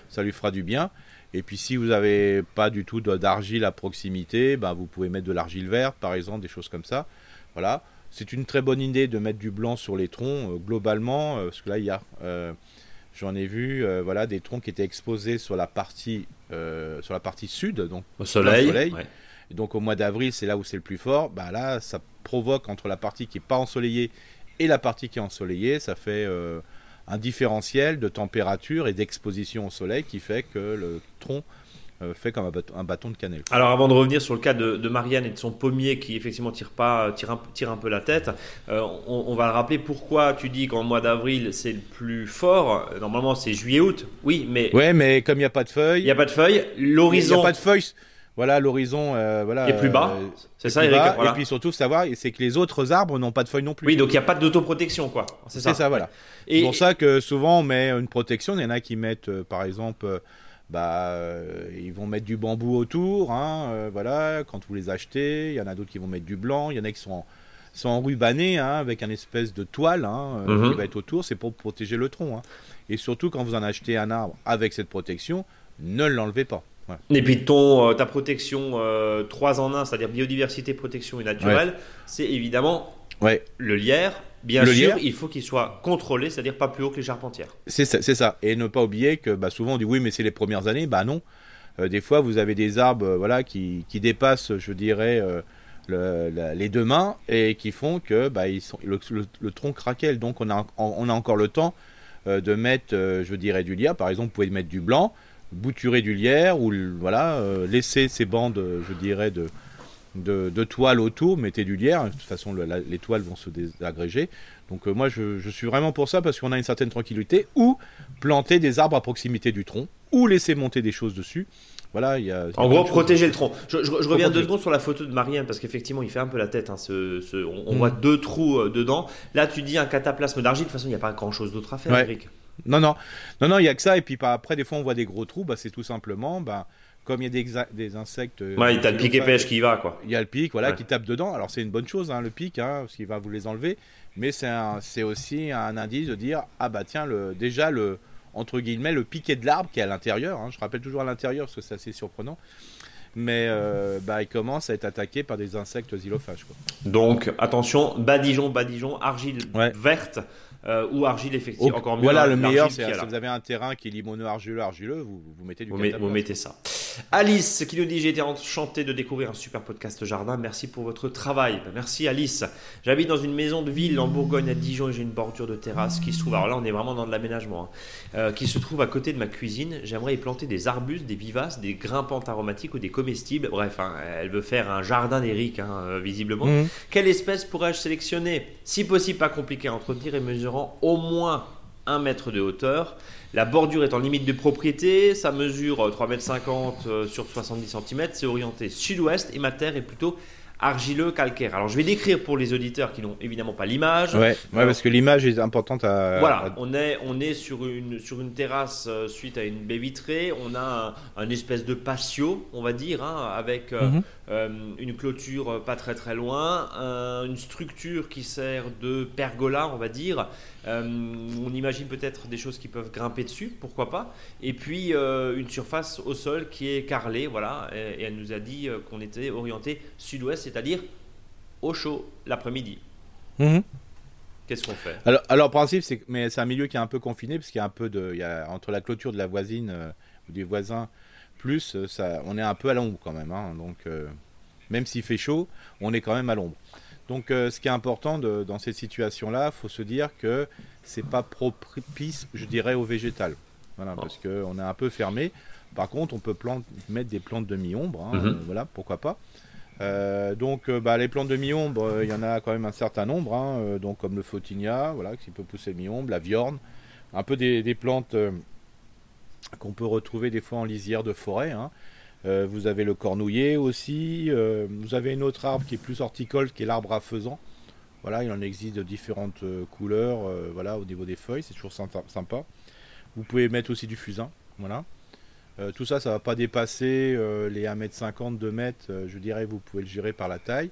ça lui fera du bien. Et puis si vous n'avez pas du tout d'argile à proximité, ben, vous pouvez mettre de l'argile verte, par exemple, des choses comme ça. Voilà, c'est une très bonne idée de mettre du blanc sur les troncs, euh, globalement, euh, parce que là, il y a, j'en ai vu, voilà, des troncs qui étaient exposés sur la partie, sur la partie sud, donc au soleil. Et donc au mois d'avril, c'est là où c'est le plus fort. Bah là, ça provoque entre la partie qui n'est pas ensoleillée et la partie qui est ensoleillée, ça fait euh, un différentiel de température et d'exposition au soleil qui fait que le tronc euh, fait comme un bâton, de cannelle. Alors avant de revenir sur le cas de, Marianne et de son pommier qui effectivement tire, pas, tire, un, tire un peu la tête, euh, on, va le rappeler pourquoi tu dis qu'en mois d'avril c'est le plus fort? Normalement c'est juillet-août, oui, mais... Ouais, mais comme il n'y a pas de feuilles... Il n'y a pas de feuilles, l'horizon... Il n'y a pas de feuilles voilà l'horizon euh, voilà est plus bas. euh, c'est ça Eric et puis surtout savoir c'est que les autres arbres n'ont pas de feuilles non plus. Oui donc il n'y a pas d'autoprotection quoi. C'est ça. ça. voilà. C'est pour ça que souvent on met une protection. Il y en a qui mettent euh, par exemple bah ils vont mettre du bambou autour hein, voilà quand vous les achetez. Il y en a d'autres qui vont mettre du blanc. Il y en a qui sont en, sont enrubannés hein, avec un espèce de toile hein, mhm. qui va être autour. C'est pour protéger le tronc hein. et surtout quand vous en achetez un arbre avec cette protection ne l'enlevez pas et puis ton, euh, ta protection euh, 3 en 1, c'est-à-dire biodiversité, protection et naturelle, c'est évidemment ouais. le lierre. Bien sûr, il faut qu'il soit contrôlé, c'est-à-dire pas plus haut que les charpentières. C'est ça, ça, Et ne pas oublier que bah, souvent on dit oui, mais c'est les premières années. Bah non. Euh, des fois, vous avez des arbres euh, voilà, qui, qui dépassent, je dirais, le, les deux mains et qui font que bah, ils sont, le, tronc craquelle. Donc on a, on a encore le temps de mettre, je dirais, du lierre. Par exemple, vous pouvez mettre du blanc bouturer du lierre ou voilà, euh, laisser ces bandes, je dirais, de, de, toile autour, mettez du lierre. De toute façon, les toiles vont se désagréger. Donc euh, moi, je, suis vraiment pour ça parce qu'on a une certaine tranquillité. Ou planter des arbres à proximité du tronc, ou laisser monter des choses dessus. Voilà, il y a, en gros, protéger le tronc. Je, reviens deux secondes sur la photo de Marianne parce qu'effectivement, il fait un peu la tête. Hein, ce, on, mm. voit deux trous euh, dedans. Là, tu dis un cataplasme d'argile. De toute façon, il n'y a pas grand chose d'autre à faire, Eric. Non, non, non, non, il y a que ça. Et puis après, des fois, on voit des gros trous. Bah, c'est tout simplement, bah, comme il y a des, des insectes. Euh, ouais, il y a le pic et pêche qui va, quoi. Il y a le pic, voilà, qui tape dedans. Alors c'est une bonne chose, hein, le pic, hein, parce qu'il va vous les enlever. Mais c'est aussi un indice de dire, ah bah tiens, le, déjà le entre guillemets le piquet de l'arbre qui est à l'intérieur. Hein, je rappelle toujours à l'intérieur parce que c'est assez surprenant mais euh, bah, il commence à être attaqué par des insectes xylophages. Quoi. Donc attention, badigeon, badigeon, argile verte. Euh, ou argile effectivement. Encore mieux. Voilà, le meilleur, c'est si vous avez un terrain qui est limono argileux, argileux, vous, vous mettez du vous, vous mettez ça. Alice qui nous dit J'ai été enchanté de découvrir un super podcast jardin. Merci pour votre travail. Ben, merci Alice. J'habite dans une maison de ville en Bourgogne à Dijon et j'ai une bordure de terrasse qui se trouve. Alors là, on est vraiment dans de l'aménagement. Hein, euh, qui se trouve à côté de ma cuisine. J'aimerais y planter des arbustes, des vivaces, des grimpantes aromatiques ou des comestibles. Bref, hein, elle veut faire un jardin d'Eric, hein, euh, visiblement. Mmh. Quelle espèce pourrais-je sélectionner? Si possible, pas compliqué à entretenir et mesurant au moins un mètre de hauteur. La bordure est en limite de propriété, ça mesure 3,50 m euh, sur 70 cm, c'est orienté sud-ouest et ma terre est plutôt argileux calcaire. Alors je vais décrire pour les auditeurs qui n'ont évidemment pas l'image. Ouais, ouais parce que l'image est importante à. Voilà, on est on est sur une sur une terrasse euh, suite à une baie vitrée. On a un, espèce de patio, on va dire, hein, avec euh, mhm. euh, une clôture pas très très loin, une structure qui sert de pergola, on va dire. on imagine peut-être des choses qui peuvent grimper dessus, pourquoi pas. Et puis une surface au sol qui est carrelée, voilà. Et, et elle nous a dit qu'on était orienté sud-ouest c'est-à-dire au chaud l'après-midi. Mhm. Qu'est-ce qu'on fait? Alors, alors, principe, c'est mais c'est un milieu qui est un peu confiné parce qu'il y a un peu de, il y a, entre la clôture de la voisine euh, ou des voisins, plus euh, ça, on est un peu à l'ombre quand même. Hein. donc euh, même s'il fait chaud, on est quand même à l'ombre. Donc ce qui est important de, dans cette situation-là, faut se dire que c'est pas propice, je dirais, au végétal. Voilà, parce qu'on est un peu fermé. Par contre, on peut mettre des plantes demi-ombre, hein, mhm. voilà, pourquoi pas. donc bah, les plantes de mi-ombre, il y en a quand même un certain nombre, hein, donc comme le Photinia, voilà, qui peut pousser mi-ombre, la viorne, un peu des, plantes qu'on peut retrouver des fois en lisière de forêt. Hein. vous avez le cornouiller aussi, vous avez une autre arbre qui est plus horticole, qui est l'arbre à faisan. Voilà, il en existe de différentes couleurs, voilà, au niveau des feuilles, c'est toujours sympa. Vous pouvez mettre aussi du fusain, voilà. Euh, tout ça, ça va pas dépasser euh, les 1m50, 2m, euh, je dirais, vous pouvez le gérer par la taille.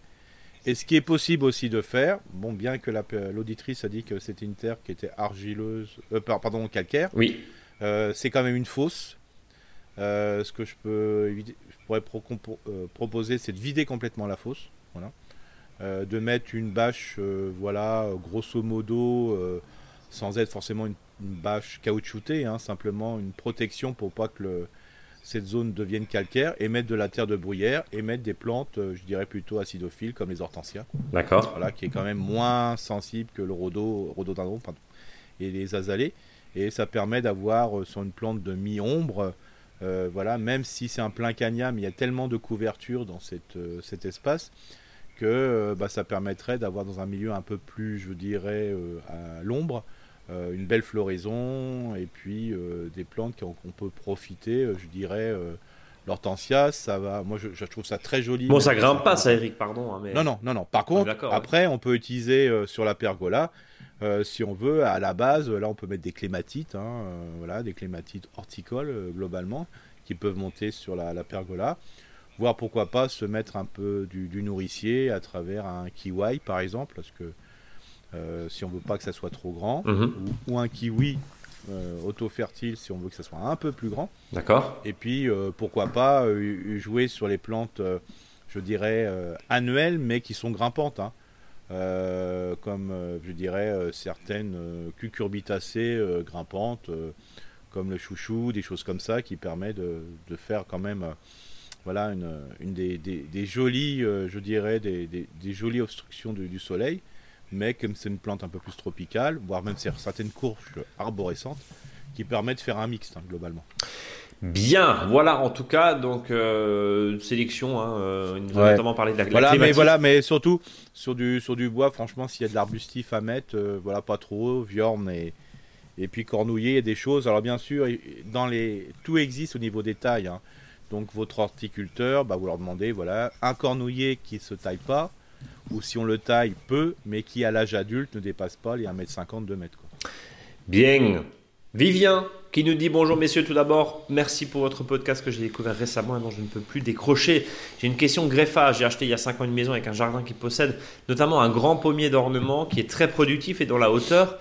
Et ce qui est possible aussi de faire, bon, bien que l'auditrice a dit que c'était une terre qui était argileuse, pardon, calcaire, oui. C'est quand même une fosse. ce que je peux je pourrais proposer, c'est de vider complètement la fosse, voilà. de mettre une bâche, voilà, grosso modo, sans être forcément une une bâche caoutchoutée, hein, simplement une protection pour pas que cette zone devienne calcaire, et mettre de la terre de bruyère, et mettre des plantes, euh, je dirais plutôt acidophiles, comme les hortensias. D'accord. Voilà, qui est quand même moins sensible que le rhodo, rhododendron et les azalées. Et ça permet d'avoir euh, sur une plante de mi-ombre, euh, voilà, même si c'est un plein cagnam, il y a tellement de couverture dans cette, cet espace que bah, ça permettrait d'avoir dans un milieu un peu plus, je dirais, à l'ombre, euh, une belle floraison et puis euh, des plantes qu'on peut profiter, euh, je dirais. L'hortensia, ça va. Moi, je, trouve ça très joli. Bon, ça grimpe pas, ça, Eric, pardon. Hein, non, non, non, non. Par contre, après, on peut utiliser sur la pergola, si on veut, à la base, là, on peut mettre des clématites, hein, voilà, des clématites horticoles globalement, qui peuvent monter sur la, pergola. Voire pourquoi pas se mettre un peu du, du, nourricier à travers un kiwi, par exemple, parce que euh, si on veut pas que ça soit trop grand, mhm. ou, un kiwi euh, auto-fertile si on veut que ça soit un peu plus grand. D'accord. Et puis euh, pourquoi pas jouer sur les plantes, je dirais annuelles, mais qui sont grimpantes. Hein. Comme je dirais certaines cucurbitacées grimpantes, comme le chouchou, des choses comme ça, qui permettent de, faire quand même voilà une, des, jolies, je dirais, des, jolies obstructions du soleil mais comme c'est une plante un peu plus tropicale, voire même certaines courges arborescentes, qui permettent de faire un mixte hein, globalement. Bien, voilà en tout cas donc euh, sélection. Hein, euh, nous avons notamment parlé de la, voilà, mais voilà, mais surtout sur du sur du bois, franchement, s'il y a de l'arbustif à mettre, euh, voilà, pas trop, viorne et et puis cornouiller, des choses. Alors bien sûr, dans les tout existe au niveau des tailles. Hein. Donc votre horticulteur, bah, vous leur demandez voilà un cornouiller qui se taille pas, ou si on le taille peu, mais qui à l'âge adulte ne dépasse pas les 1m50, 2m. Quoi. Bien. Vivien, qui nous dit bonjour messieurs tout d'abord, merci pour votre podcast que j'ai découvert récemment et dont je ne peux plus décrocher. J'ai une question greffage, j'ai acheté il y a 5 ans une maison avec un jardin qui possède notamment un grand pommier d'ornement qui est très productif et dont la hauteur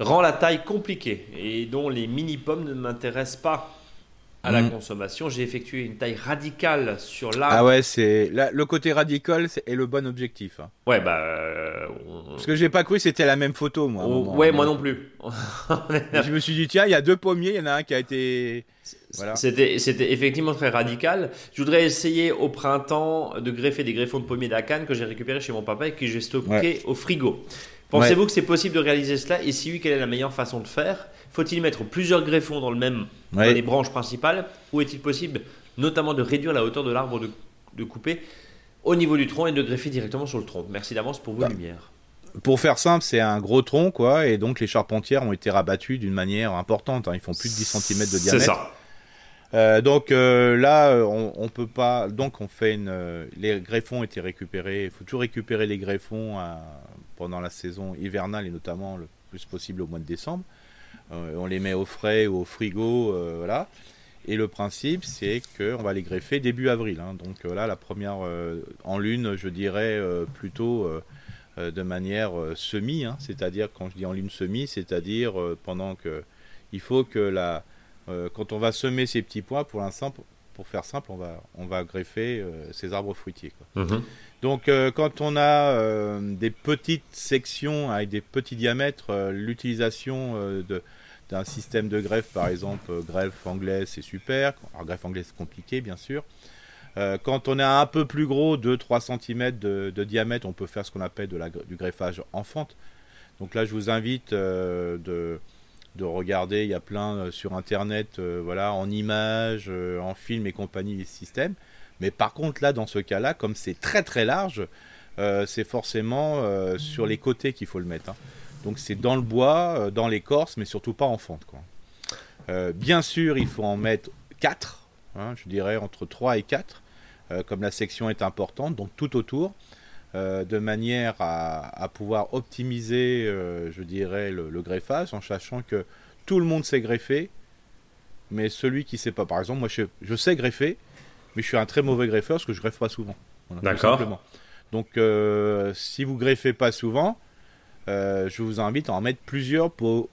rend la taille compliquée et dont les mini pommes ne m'intéressent pas à la mm. consommation. J'ai effectué une taille radicale sur l'arbre. Ah ouais, c'est le côté radical est le bon objectif. Hein. Ouais, bah. Euh, Parce que j'ai pas cru c'était la même photo, moi. Oh, ouais, moi non plus. je me suis dit, tiens, il y a deux pommiers, il y en a un qui a été. Voilà. C'était, c'était effectivement très radical. Je voudrais essayer au printemps de greffer des greffons de pommiers d'Akan que j'ai récupérés chez mon papa et que j'ai stocké au frigo. Pensez-vous que c'est possible de réaliser cela? Et si oui, quelle est la meilleure façon de faire? Faut-il mettre plusieurs greffons dans le même les branches principales Ou est-il possible notamment de réduire la hauteur de l'arbre de, de, couper au niveau du tronc et de greffer directement sur le tronc? Merci d'avance pour vos bah, lumières. Pour faire simple, c'est un gros tronc, quoi, et donc les charpentières ont été rabattues d'une manière importante. Hein. Ils font plus de 10 cm de diamètre. C'est ça. Euh, donc euh, là, on, on, peut pas. Donc on fait une. les greffons ont été récupérés. Il faut toujours récupérer les greffons pendant la saison hivernale et notamment le plus possible au mois de décembre. Euh, on les met au frais ou au frigo, euh, voilà. Et le principe, c'est qu'on va les greffer début avril. Hein. Donc voilà, la première euh, en lune, je dirais plutôt de manière semi, hein. c'est-à-dire quand je dis en lune semi, c'est-à-dire pendant que il faut que la, quand on va semer ces petits pois, pour l'instant, pour, faire simple, on va, on va greffer ces arbres fruitiers. Quoi. Mhm. Donc euh, quand on a euh, des petites sections avec des petits diamètres, euh, l'utilisation d'un système de greffe, par exemple greffe anglaise, c'est super. Alors greffe anglaise, c'est compliqué, bien sûr. quand on a un peu plus gros, 2-3 cm de, diamètre, on peut faire ce qu'on appelle de la, du greffage en fente. Donc là, je vous invite de, de, regarder, il y a plein sur Internet, voilà, en images, en film et compagnie, les systèmes. Mais par contre, là, dans ce cas-là, comme c'est très très large, euh, c'est forcément euh, sur les côtés qu'il faut le mettre. Hein. Donc c'est dans le bois, euh, dans l'écorce, mais surtout pas en fente. Quoi. bien sûr, il faut en mettre 4, hein, je dirais entre 3 et 4, comme la section est importante, donc tout autour. De manière à, pouvoir optimiser, je dirais, le, le, greffage, en sachant que tout le monde sait greffer, mais celui qui sait pas, par exemple, moi je, je sais greffer, mais je suis un très mauvais greffeur parce que je greffe pas souvent. D'accord. Donc, euh, si vous greffez pas souvent, euh, je vous invite à en mettre plusieurs pour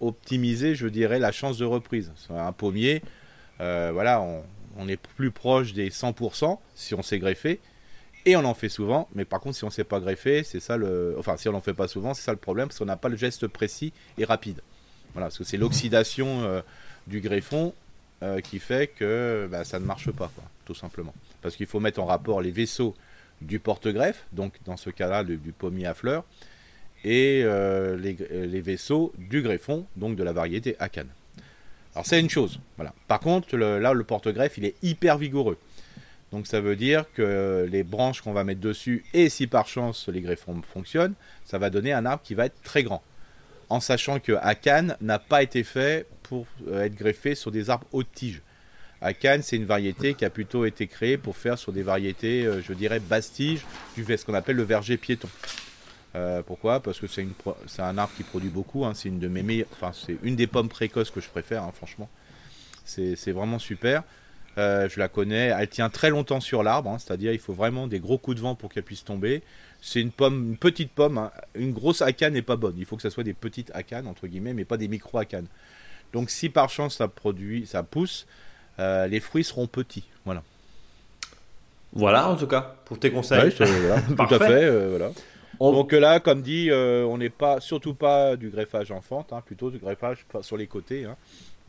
optimiser, je dirais, la chance de reprise. Un pommier, euh, voilà, on, est plus proche des 100% si on sait greffer. Et on en fait souvent, mais par contre, si on ne sait pas greffer, c'est ça le. Enfin, si on n'en fait pas souvent, c'est ça le problème, parce qu'on n'a pas le geste précis et rapide. Voilà, parce que c'est l'oxydation du greffon qui fait que bah, ça ne marche pas, tout simplement. Parce qu'il faut mettre en rapport les vaisseaux du porte-greffe, donc dans ce cas-là du, pommier à fleurs, et euh, les, vaisseaux du greffon, donc de la variété Akan. Alors c'est une chose, voilà. Par contre, là, le porte-greffe, il est hyper vigoureux. Donc ça veut dire que les branches qu'on va mettre dessus, et si par chance les greffons fonctionnent, ça va donner un arbre qui va être très grand. En sachant que Akan n'a pas été fait pour euh, être greffé sur des arbres haute tige. À Cannes, c'est une variété qui a plutôt été créée pour faire sur des variétés, euh, je dirais, bastiges, du ce qu'on appelle le verger piéton. Euh, pourquoi? Parce que c'est, un arbre qui produit beaucoup. Hein. c'est une de mes enfin c'est une des pommes précoces que je préfère, hein, franchement. C'est, vraiment super. Euh, je la connais, elle tient très longtemps sur l'arbre, hein. c'est-à-dire il faut vraiment des gros coups de vent pour qu'elle puisse tomber. C'est une pomme, une petite pomme. Une grosse acane n'est pas bonne. Il faut que ça soit des petites acanes entre guillemets, mais pas des micro acanes. Donc si par chance ça produit, ça pousse, euh, les fruits seront petits. Voilà. Voilà, en tout cas, pour tes conseils. tout à fait. Euh, voilà. Donc là, comme dit, on n'est pas, surtout pas du greffage en fente, hein, plutôt du greffage sur les côtés.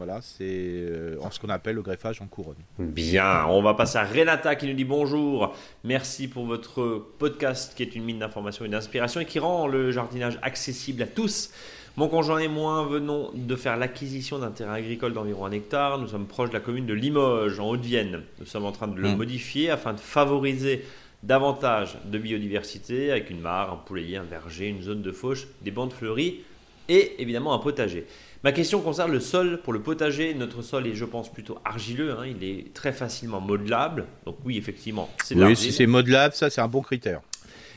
Voilà, c'est en ce qu'on appelle le greffage en couronne. Bien, on va passer à Renata qui nous dit bonjour. Merci pour votre podcast qui est une mine d'information et d'inspiration et qui rend le jardinage accessible à tous. Mon conjoint et moi venons de faire l'acquisition d'un terrain agricole d'environ un hectare. Nous sommes proches de la commune de Limoges, en Haute-Vienne. Nous sommes en train de le hmm. modifier afin de favoriser davantage de biodiversité avec une mare, un poulailler, un verger, une zone de fauche, des bandes fleuries et évidemment un potager. Ma question concerne le sol pour le potager. Notre sol est, je pense, plutôt argileux. Hein. Il est très facilement modelable. Donc oui, effectivement, c'est Oui, si c'est modelable, ça c'est un bon critère.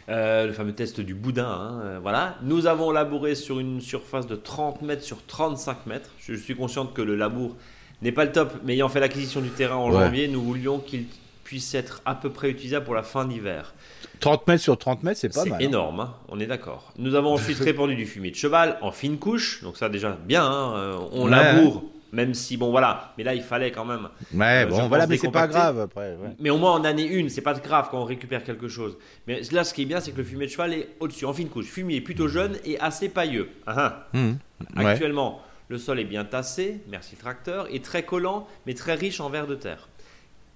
Euh, le fameux test du boudin. Hein, euh, voilà. Nous avons labouré sur une surface de 30 mètres sur 35 mètres. Je suis consciente que le labour n'est pas le top, mais ayant fait l'acquisition du terrain en janvier, nous voulions qu'il puisse être à peu près utilisable pour la fin d'hiver. 30 mètres sur 30 mètres, c'est pas mal. C'est hein. énorme, hein, on est d'accord. Nous avons ensuite répandu du fumier de cheval en fine couche, donc ça déjà bien, euh, on laboure même si, bon, voilà. Mais là, il fallait quand même. Ouais, euh, bon, voilà, mais c'est pas grave après. Mais au moins, en année 1, c'est pas grave quand on récupère quelque chose. Mais là, ce qui est bien, c'est que le fumier de cheval est au-dessus, en fine couche. Fumier plutôt jeune et assez pailleux. Ah, ah. Mmh. Actuellement, le sol est bien tassé, merci tracteur, et très collant, mais très riche en vers de terre.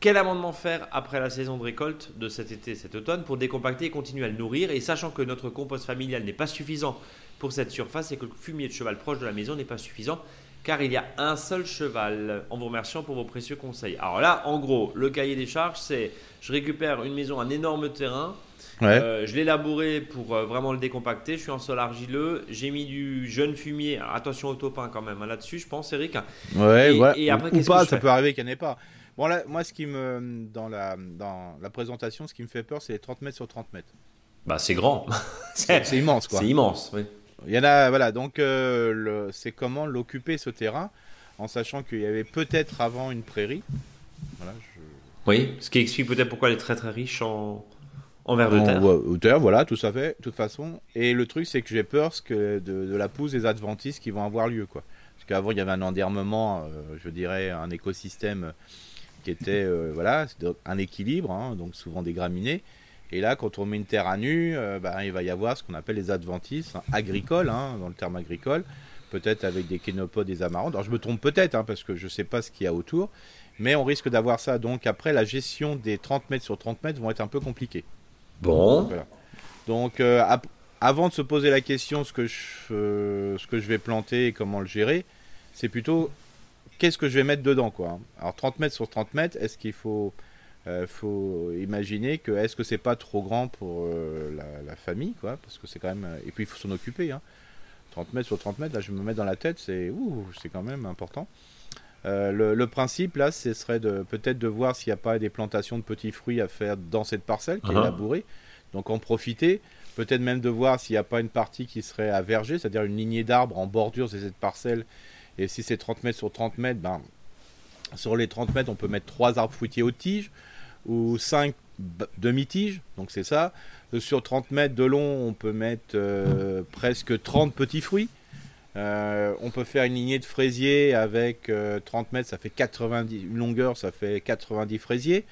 Quel amendement faire après la saison de récolte de cet été, cet automne, pour décompacter et continuer à le nourrir, et sachant que notre compost familial n'est pas suffisant pour cette surface et que le fumier de cheval proche de la maison n'est pas suffisant, car il y a un seul cheval. En vous remerciant pour vos précieux conseils. Alors là, en gros, le cahier des charges, c'est je récupère une maison, un énorme terrain. Euh, je l'ai labouré pour euh, vraiment le décompacter. Je suis en sol argileux. J'ai mis du jeune fumier. attention au topin quand même hein, là-dessus, je pense, Eric. Ouais, et, après, ou pas, ça peut arriver qu'il n'y en ait pas. Bon, là, moi, ce qui me. Dans la, dans la présentation, ce qui me fait peur, c'est les 30 mètres sur 30 mètres. Bah, c'est grand. c'est immense, quoi. C'est immense, oui. Il y en a, voilà, donc euh, c'est comment l'occuper ce terrain, en sachant qu'il y avait peut-être avant une prairie. Oui, ce qui explique peut-être pourquoi elle est très très riche en, en vers de terre. En, terre, voilà, tout à fait, de toute façon. Et le truc, c'est que j'ai peur que de, la pousse des adventices qui vont avoir lieu, quoi. Parce qu'avant, il y avait un endermement, euh, je dirais, un écosystème qui était, euh, voilà, un équilibre, hein, donc souvent des graminées. Et là, quand on met une terre à nu, euh, bah, il va y avoir ce qu'on appelle les adventices hein, agricoles, hein, dans le terme agricole, peut-être avec des kénopodes, des amarantes. Alors je me trompe peut-être, hein, parce que je ne sais pas ce qu'il y a autour, mais on risque d'avoir ça. Donc après, la gestion des 30 mètres sur 30 mètres vont être un peu compliquées. Bon. Donc euh, avant de se poser la question ce que, je, euh, ce que je vais planter et comment le gérer, c'est plutôt qu'est-ce que je vais mettre dedans. quoi. Alors 30 mètres sur 30 mètres, est-ce qu'il faut il faut imaginer que est-ce que c'est pas trop grand pour la, famille, quoi, parce que c'est quand même. Et puis il faut s'en occuper. Hein. 30 mètres sur 30 mètres, là je me mets dans la tête, c'est c'est quand même important. le, principe là, ce serait de peut-être de voir s'il n'y a pas des plantations de petits fruits à faire dans cette parcelle qui est uh-huh. labourée. Donc en profiter. Peut-être même de voir s'il n'y a pas une partie qui serait à verger, c'est-à-dire une lignée d'arbres en bordure de cette parcelle. Et si c'est 30 mètres sur 30 mètres, ben, sur les 30 mètres, on peut mettre 3 arbres fruitiers aux tiges ou 5 demi-tiges. Donc c'est ça. Euh, sur 30 mètres de long, on peut mettre euh, presque 30 petits fruits. Euh, on peut faire une lignée de fraisiers avec 30 mètres, ça fait 90, une longueur, ça fait 90 fraisiers.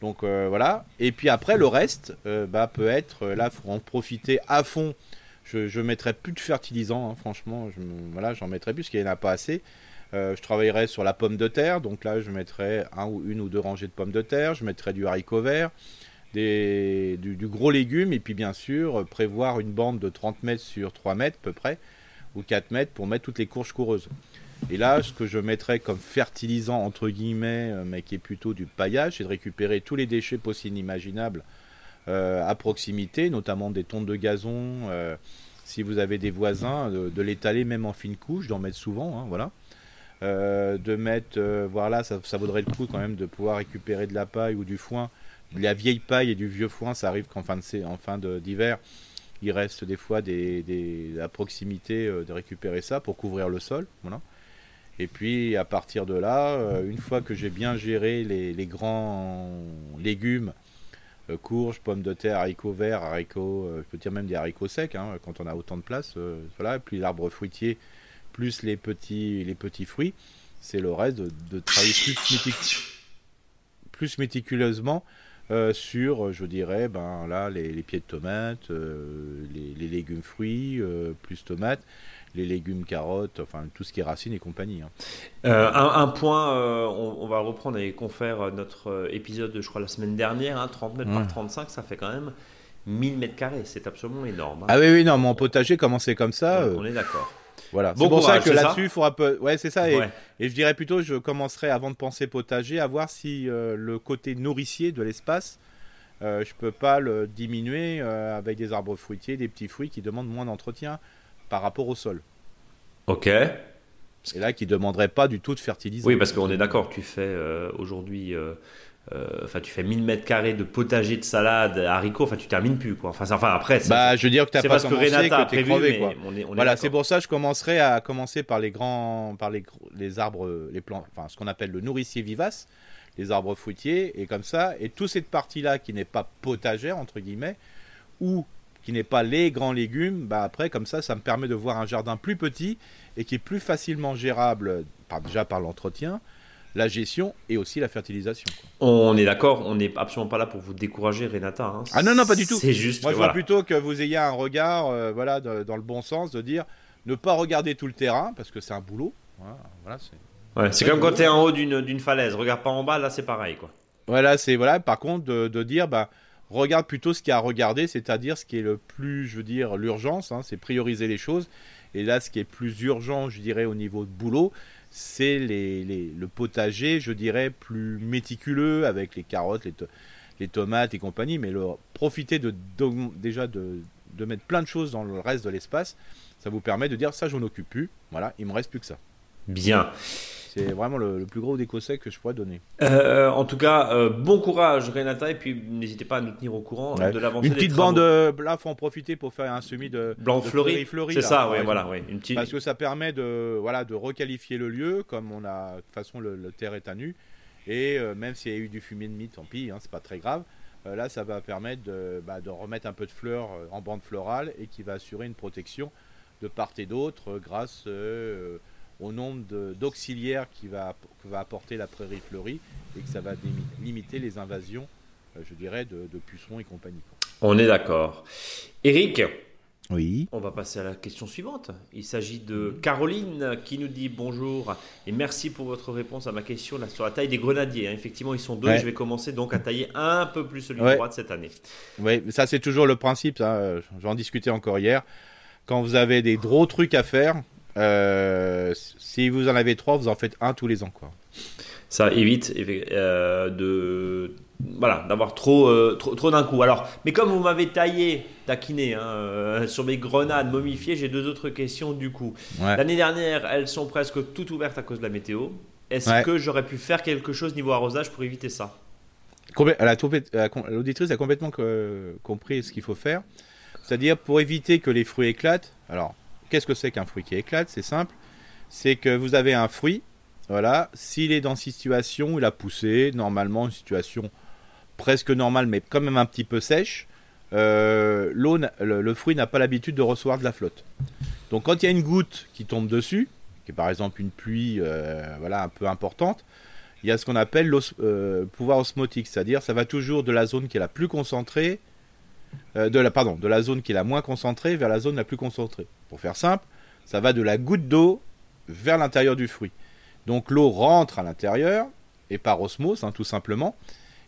Donc euh, voilà. Et puis après, le reste euh, bah, peut être, euh, là, il faut en profiter à fond. Je ne mettrai plus de fertilisant, hein, franchement. Je, voilà, j'en mettrai plus parce qu'il n'y en a pas assez. je travaillerai sur la pomme de terre. Donc là, je mettrai une ou deux rangées de pommes de terre. Je mettrai du haricot vert, du, gros légume. Et puis bien sûr, prévoir une bande de 30 mètres sur 3 mètres à peu près, ou 4 mètres pour mettre toutes les courges coureuses. Et là, ce que je mettrais comme fertilisant, entre guillemets, euh, mais qui est plutôt du paillage, c'est de récupérer tous les déchets possibles imaginables euh, à proximité, notamment des tontes de gazon. Euh, si vous avez des voisins, de, l'étaler même en fine couche, d'en mettre souvent, hein, voilà. de mettre, voilà, ça, vaudrait le coup quand même de pouvoir récupérer de la paille ou du foin. De la vieille paille et du vieux foin, ça arrive qu'en fin de, en fin d'hiver, il reste des fois des, à proximité de récupérer ça pour couvrir le sol, voilà. Et puis à partir de là, euh, une fois que j'ai bien géré les, grands légumes, euh, courges, pommes de terre, haricots verts, haricots, euh, je peux dire même des haricots secs, hein, quand on a autant de place, voilà, et puis l'arbre fruitier, plus les petits, les petits fruits, c'est le reste de, travailler plus, méticuleusement sur, je dirais, ben là, les, pieds de tomates, les, légumes fruits, plus tomates, les légumes, carottes, enfin tout ce qui est racines et compagnie. Hein. Euh, un, point, euh, on, va reprendre avec confère euh, notre épisode, je crois, la semaine dernière, 30 hein, mètres par 35, ça fait quand même 1000 mètres carrés, c'est absolument énorme. Hein. Ah oui, oui, non, mon potager, commencer comme ça. on est d'accord. Voilà, c'est pour ça que là-dessus, il faudra peu. Ouais, c'est ça. Et, et, je dirais plutôt, je commencerai avant de penser potager à voir si le côté nourricier de l'espace, euh, je peux pas le diminuer avec des arbres fruitiers, des petits fruits qui demandent moins d'entretien par rapport au sol. Ok. Et là, qui ne demanderait pas du tout de fertilisation. Oui, parce qu'on est d'accord, tu fais euh, aujourd'hui. Euh, euh, enfin, tu fais 1000 mètres carrés de potager de salade, haricots, enfin, tu termines plus, quoi. Enfin, enfin après, bah, je veux dire que tu pas parce que Renata a prévu, quoi. voilà, c'est pour ça que je commencerai à commencer par les grands, par les, les arbres, les plantes, enfin, ce qu'on appelle le nourricier vivace, les arbres fruitiers, et comme ça, et toute cette partie-là qui n'est pas potagère, entre guillemets, ou qui n'est pas les grands légumes, bah après, comme ça, ça me permet de voir un jardin plus petit et qui est plus facilement gérable, par, déjà par l'entretien, la gestion et aussi la fertilisation. On est d'accord, on n'est absolument pas là pour vous décourager, Renata. Hein. Ah non, non, pas du tout. C'est juste. Moi, je vois plutôt que vous ayez un regard, euh, voilà, dans le bon sens, de dire ne pas regarder tout le terrain parce que c'est un boulot. Voilà, c'est. c'est comme quand tu es en haut d'une falaise, regarde pas en bas, là c'est pareil quoi. Voilà, c'est voilà. Par contre, de, de dire, bah, regarde plutôt ce qu'il y a à regarder, c'est-à-dire ce qui est le plus, je veux dire, l'urgence, hein, c'est prioriser les choses. Et là, ce qui est plus urgent, je dirais, au niveau de boulot, c'est les, le potager, je dirais, plus méticuleux avec les carottes, les, tomates et compagnie, mais profiter de, déjà de, mettre plein de choses dans le reste de l'espace, ça vous permet de dire ça, je occupe plus, voilà, il me reste plus que ça. Bien. C'est vraiment le, plus gros d'écossais que je pourrais donner. Euh, en tout cas, euh, bon courage Renata et puis n'hésitez pas à nous tenir au courant de l'avancée Une petite bande, euh, là, faut en profiter pour faire un semi de blanc fleuri. C'est ça, oui, voilà, Une petite... Parce que ça permet de, voilà, de requalifier le lieu, comme on a, de toute façon, le, terre est à nu. Et même s'il y a eu du fumier de mie, tant pis, hein, c'est pas très grave. là, ça va permettre de, bah, de, remettre un peu de fleurs en bande florale et qui va assurer une protection de part et d'autre grâce au nombre d'auxiliaires qui va, va apporter la prairie fleurie et que ça va limiter les invasions, euh, je dirais, de, de pucerons et compagnie. On est d'accord. Eric oui. On va passer à la question suivante. Il s'agit de Caroline qui nous dit bonjour et merci pour votre réponse à ma question là, sur la taille des grenadiers. Hein. Effectivement, ils sont deux et je vais commencer donc à tailler un peu plus celui de droite cette année. Oui, ça c'est toujours le principe. J'en discutais encore hier. Quand vous avez des gros trucs à faire, euh, si vous en avez trois, vous en faites un tous les ans, quoi. Ça évite de voilà, d'avoir trop, euh, trop, trop d'un coup. Alors, mais comme vous m'avez taillé, taquiné, hein, euh, sur mes grenades momifiées, j'ai deux autres questions du coup. L'année dernière, elles sont presque toutes ouvertes à cause de la météo. Est-ce que j'aurais pu faire quelque chose niveau arrosage pour éviter ça? L'auditrice a complètement compris ce qu'il faut faire. C'est-à-dire pour éviter que les fruits éclatent. Alors, qu'est-ce que c'est qu'un fruit qui éclate? C'est simple. C'est que vous avez un fruit. Voilà, s'il est dans une situation où il a poussé, normalement une situation presque normale, mais quand même un petit peu sèche, euh, le, fruit n'a pas l'habitude de recevoir de la flotte. Donc quand il y a une goutte qui tombe dessus, qui est par exemple une pluie euh, voilà, un peu importante, il y a ce qu'on appelle le euh, pouvoir osmotique, c'est-à-dire ça va toujours de la zone qui est la plus concentrée, de la, pardon, de la zone qui est la moins concentrée vers la zone la plus concentrée. Pour faire simple, ça va de la goutte d'eau vers l'intérieur du fruit. Donc l'eau rentre à l'intérieur, et par osmose, hein, tout simplement,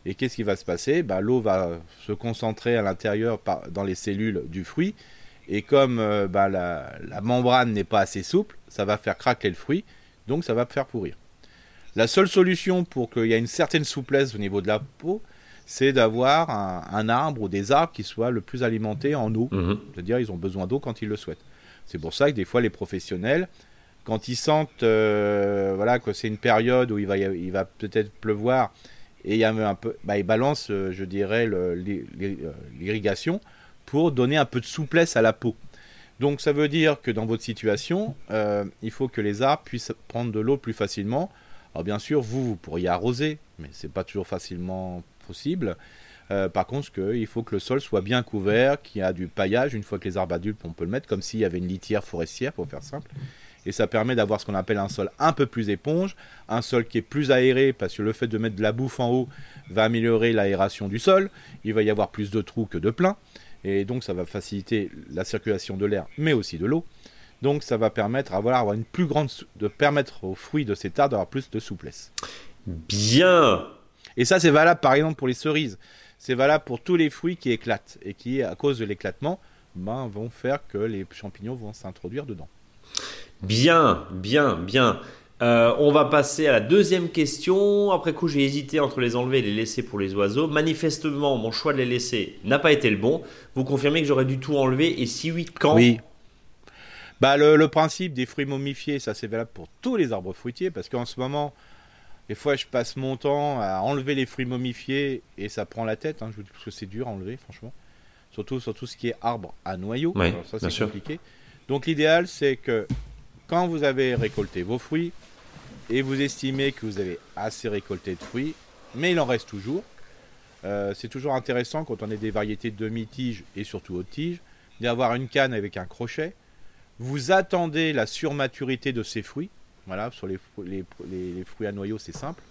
et qu'est-ce qui va se passer? Bah, L'eau va se concentrer à l'intérieur dans les cellules du fruit. Et comme euh, bah, la, membrane n'est pas assez souple, ça va faire craquer le fruit, donc ça va faire pourrir. La seule solution pour qu'il y ait une certaine souplesse au niveau de la peau, c'est d'avoir un, arbre ou des arbres qui soient le plus alimentés en eau. Mhm. C'est-à-dire ils ont besoin d'eau quand ils le souhaitent. C'est pour ça que des fois les professionnels, quand ils sentent euh, voilà, que c'est une période où il va, peut-être pleuvoir et il y bah, il balance, euh, je dirais, euh, l'irrigation pour donner un peu de souplesse à la peau. Donc ça veut dire que dans votre situation, il faut que les arbres puissent prendre de l'eau plus facilement. Alors bien sûr, vous, vous pourriez arroser, mais c'est pas toujours facilement possible. Par contre, il faut que le sol soit bien couvert, qu'il y a du paillage. Une fois que les arbres adultes, on peut le mettre comme s'il y avait une litière forestière, pour faire simple et ça permet d'avoir ce qu'on appelle un sol un peu plus éponge, un sol qui est plus aéré parce que le fait de mettre de la bouffe en haut va améliorer l'aération du sol, il va y avoir plus de trous que de pleins et donc ça va faciliter la circulation de l'air mais aussi de l'eau. Donc ça va permettre avoir une plus grande de permettre aux fruits de cet arbre d'avoir plus de souplesse. Bien. Et ça c'est valable par exemple pour les cerises. C'est valable pour tous les fruits qui éclatent et qui à cause de l'éclatement ben, vont faire que les champignons vont s'introduire dedans. Bien, bien, bien. Euh, on va passer à la deuxième question. Après coup, j'ai hésité entre les enlever et les laisser pour les oiseaux. Manifestement, mon choix de les laisser n'a pas été le bon. Vous confirmez que j'aurais dû tout enlever et si oui, quand? Oui. Bah, le, principe des fruits momifiés, ça c'est valable pour tous les arbres fruitiers parce qu'en ce moment, des fois, je passe mon temps à enlever les fruits momifiés et ça prend la tête. Hein, je vous dis parce que c'est dur à enlever, franchement. Surtout sur tout ce qui est arbre à noyau. ça, c'est compliqué. Donc, l'idéal, c'est que quand vous avez récolté vos fruits et vous estimez que vous avez assez récolté de fruits, mais il en reste toujours, euh, c'est toujours intéressant quand on a des variétés de demi-tige et surtout haute tige, d'avoir une canne avec un crochet. Vous attendez la surmaturité de ces fruits. Voilà, sur les, fruits à noyau, c'est simple.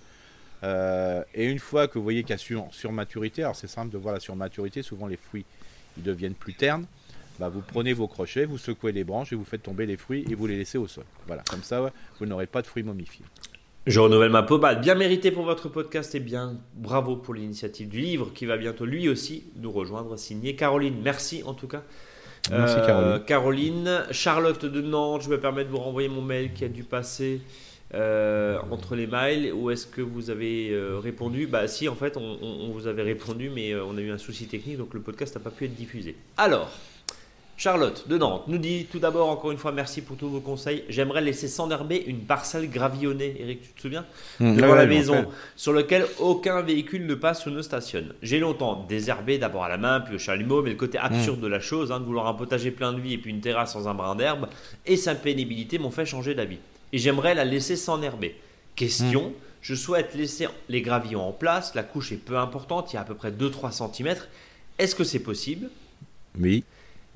Euh, et une fois que vous voyez qu'il y a sur, surmaturité, alors c'est simple de voir la surmaturité, souvent les fruits ils deviennent plus ternes. Bah, vous prenez vos crochets, vous secouez les branches et vous faites tomber les fruits et vous les laissez au sol. Voilà, comme ça, vous n'aurez pas de fruits momifiés. Je renouvelle ma peau Bien mérité pour votre podcast et bien bravo pour l'initiative du livre qui va bientôt lui aussi nous rejoindre, signé Caroline. Merci en tout cas. Merci euh, Caroline. Charlotte de Nantes, je me permets de vous renvoyer mon mail qui a dû passer euh, entre les mails. Où est-ce que vous avez euh, répondu? Bah si, en fait, on, on, vous avait répondu, mais on a eu un souci technique, donc le podcast n'a pas pu être diffusé. Alors, Charlotte de Nantes nous dit tout d'abord encore une fois merci pour tous vos conseils. J'aimerais laisser s'enherber une parcelle gravillonnée, Eric, tu te souviens mmh, Devant la maison, sur lequel aucun véhicule ne passe ou ne stationne. J'ai longtemps désherbé d'abord à la main, puis au chalumeau, mais le côté absurde mmh. de la chose, hein, de vouloir un potager plein de vie et puis une terrasse sans un brin d'herbe, et sa pénibilité m'ont fait changer d'avis. Et j'aimerais la laisser s'enherber. Question, mmh. je souhaite laisser les gravillons en place, la couche est peu importante, il y a à peu près 2-3 cm. Est-ce que c'est possible? Oui.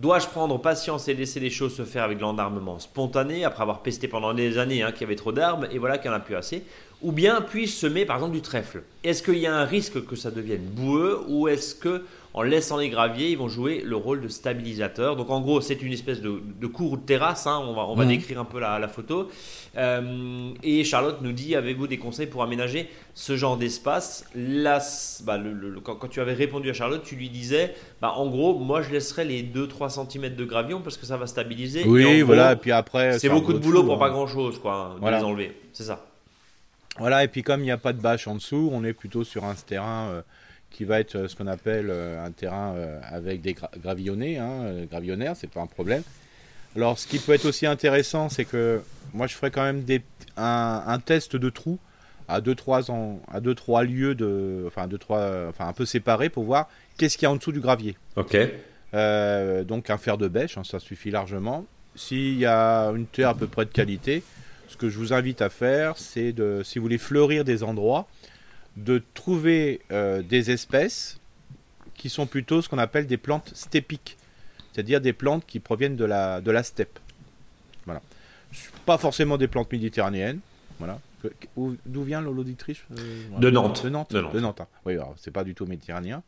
Dois-je prendre patience et laisser les choses se faire avec l'endarmement spontané après avoir pesté pendant des années hein, qu'il y avait trop d'arbres et voilà qu'il n'y en a plus assez? Ou bien puis-je semer par exemple du trèfle? Est-ce qu'il y a un risque que ça devienne boueux ou est-ce que en laissant les graviers, ils vont jouer le rôle de stabilisateur. Donc en gros, c'est une espèce de, de cour de terrasse, hein. on va, on va mhm. décrire un peu la, photo. Euh, et Charlotte nous dit, avez-vous des conseils pour aménager ce genre d'espace? Là, bah, quand, tu avais répondu à Charlotte, tu lui disais, bah, en gros, moi je laisserais les 2-3 cm de gravion parce que ça va stabiliser. Oui, voilà, et puis après... C'est beaucoup de boulot pour pas hein. grand-chose, quoi, de les enlever. C'est ça. Voilà, et puis comme il n'y a pas de bâche en dessous, on est plutôt sur un terrain qui va être ce qu'on appelle un terrain avec des gravillonnés, hein, gravillonnaires, c'est pas un problème. Alors, ce qui peut être aussi intéressant, c'est que moi, je ferai quand même des, un, test de trou à 2-3 à deux, trois lieux de, enfin, deux, trois, enfin, un peu séparés pour voir qu'est-ce qu'il y a en dessous du gravier. Ok. Euh, donc un fer de bêche, hein, ça suffit largement. S'il y a une terre à peu près de qualité, ce que je vous invite à faire, c'est de, si vous voulez fleurir des endroits, de trouver euh, des espèces qui sont plutôt ce qu'on appelle des plantes stépiques c'est-à-dire des plantes qui proviennent de la, de la steppe. Voilà. Pas forcément des plantes méditerranéennes. Voilà. D'où vient l'auditrice euh, de, Nantes. de Nantes. De Nantes. Hein. Oui, c'est pas du tout méditerranéen.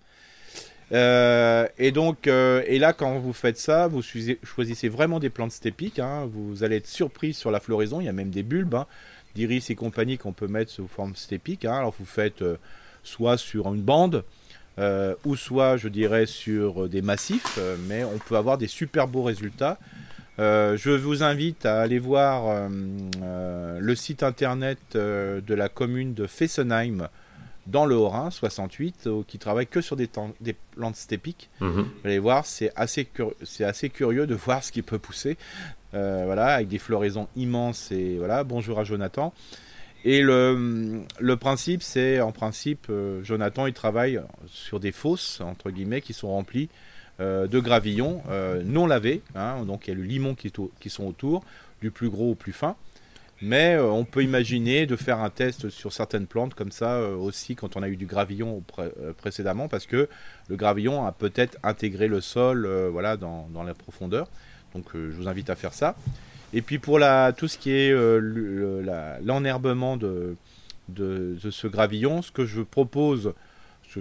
Euh, et donc, euh, et là, quand vous faites ça, vous choisissez vraiment des plantes stépiques. Hein. vous allez être surpris sur la floraison. Il y a même des bulbes hein, d'iris et compagnie qu'on peut mettre sous forme stépique. Hein. Alors, vous faites soit sur une bande, euh, ou soit je dirais sur des massifs, euh, mais on peut avoir des super beaux résultats. Euh, je vous invite à aller voir le site internet de la commune de Fessenheim dans le Haut-Rhin 68 qui travaille que sur des, des plantes stépiques. Mhm. Vous allez voir, c'est assez, c'est assez curieux de voir ce qui peut pousser. Voilà, avec des floraisons immenses et voilà. Bonjour à Jonathan. Et le, principe, c'est en principe, euh, Jonathan, il travaille sur des fosses, entre guillemets, qui sont remplies euh, de gravillons euh, non lavés. Hein, donc il y a le limon qui, qui, sont autour, du plus gros au plus fin. Mais on peut imaginer de faire un test sur certaines plantes comme ça aussi quand on a eu du gravillon précédemment, parce que le gravillon a peut-être intégré le sol voilà, dans, dans la profondeur. Donc je vous invite à faire ça. Et puis pour tout ce qui est euh, l'enherbement de, ce gravillon, ce que je propose,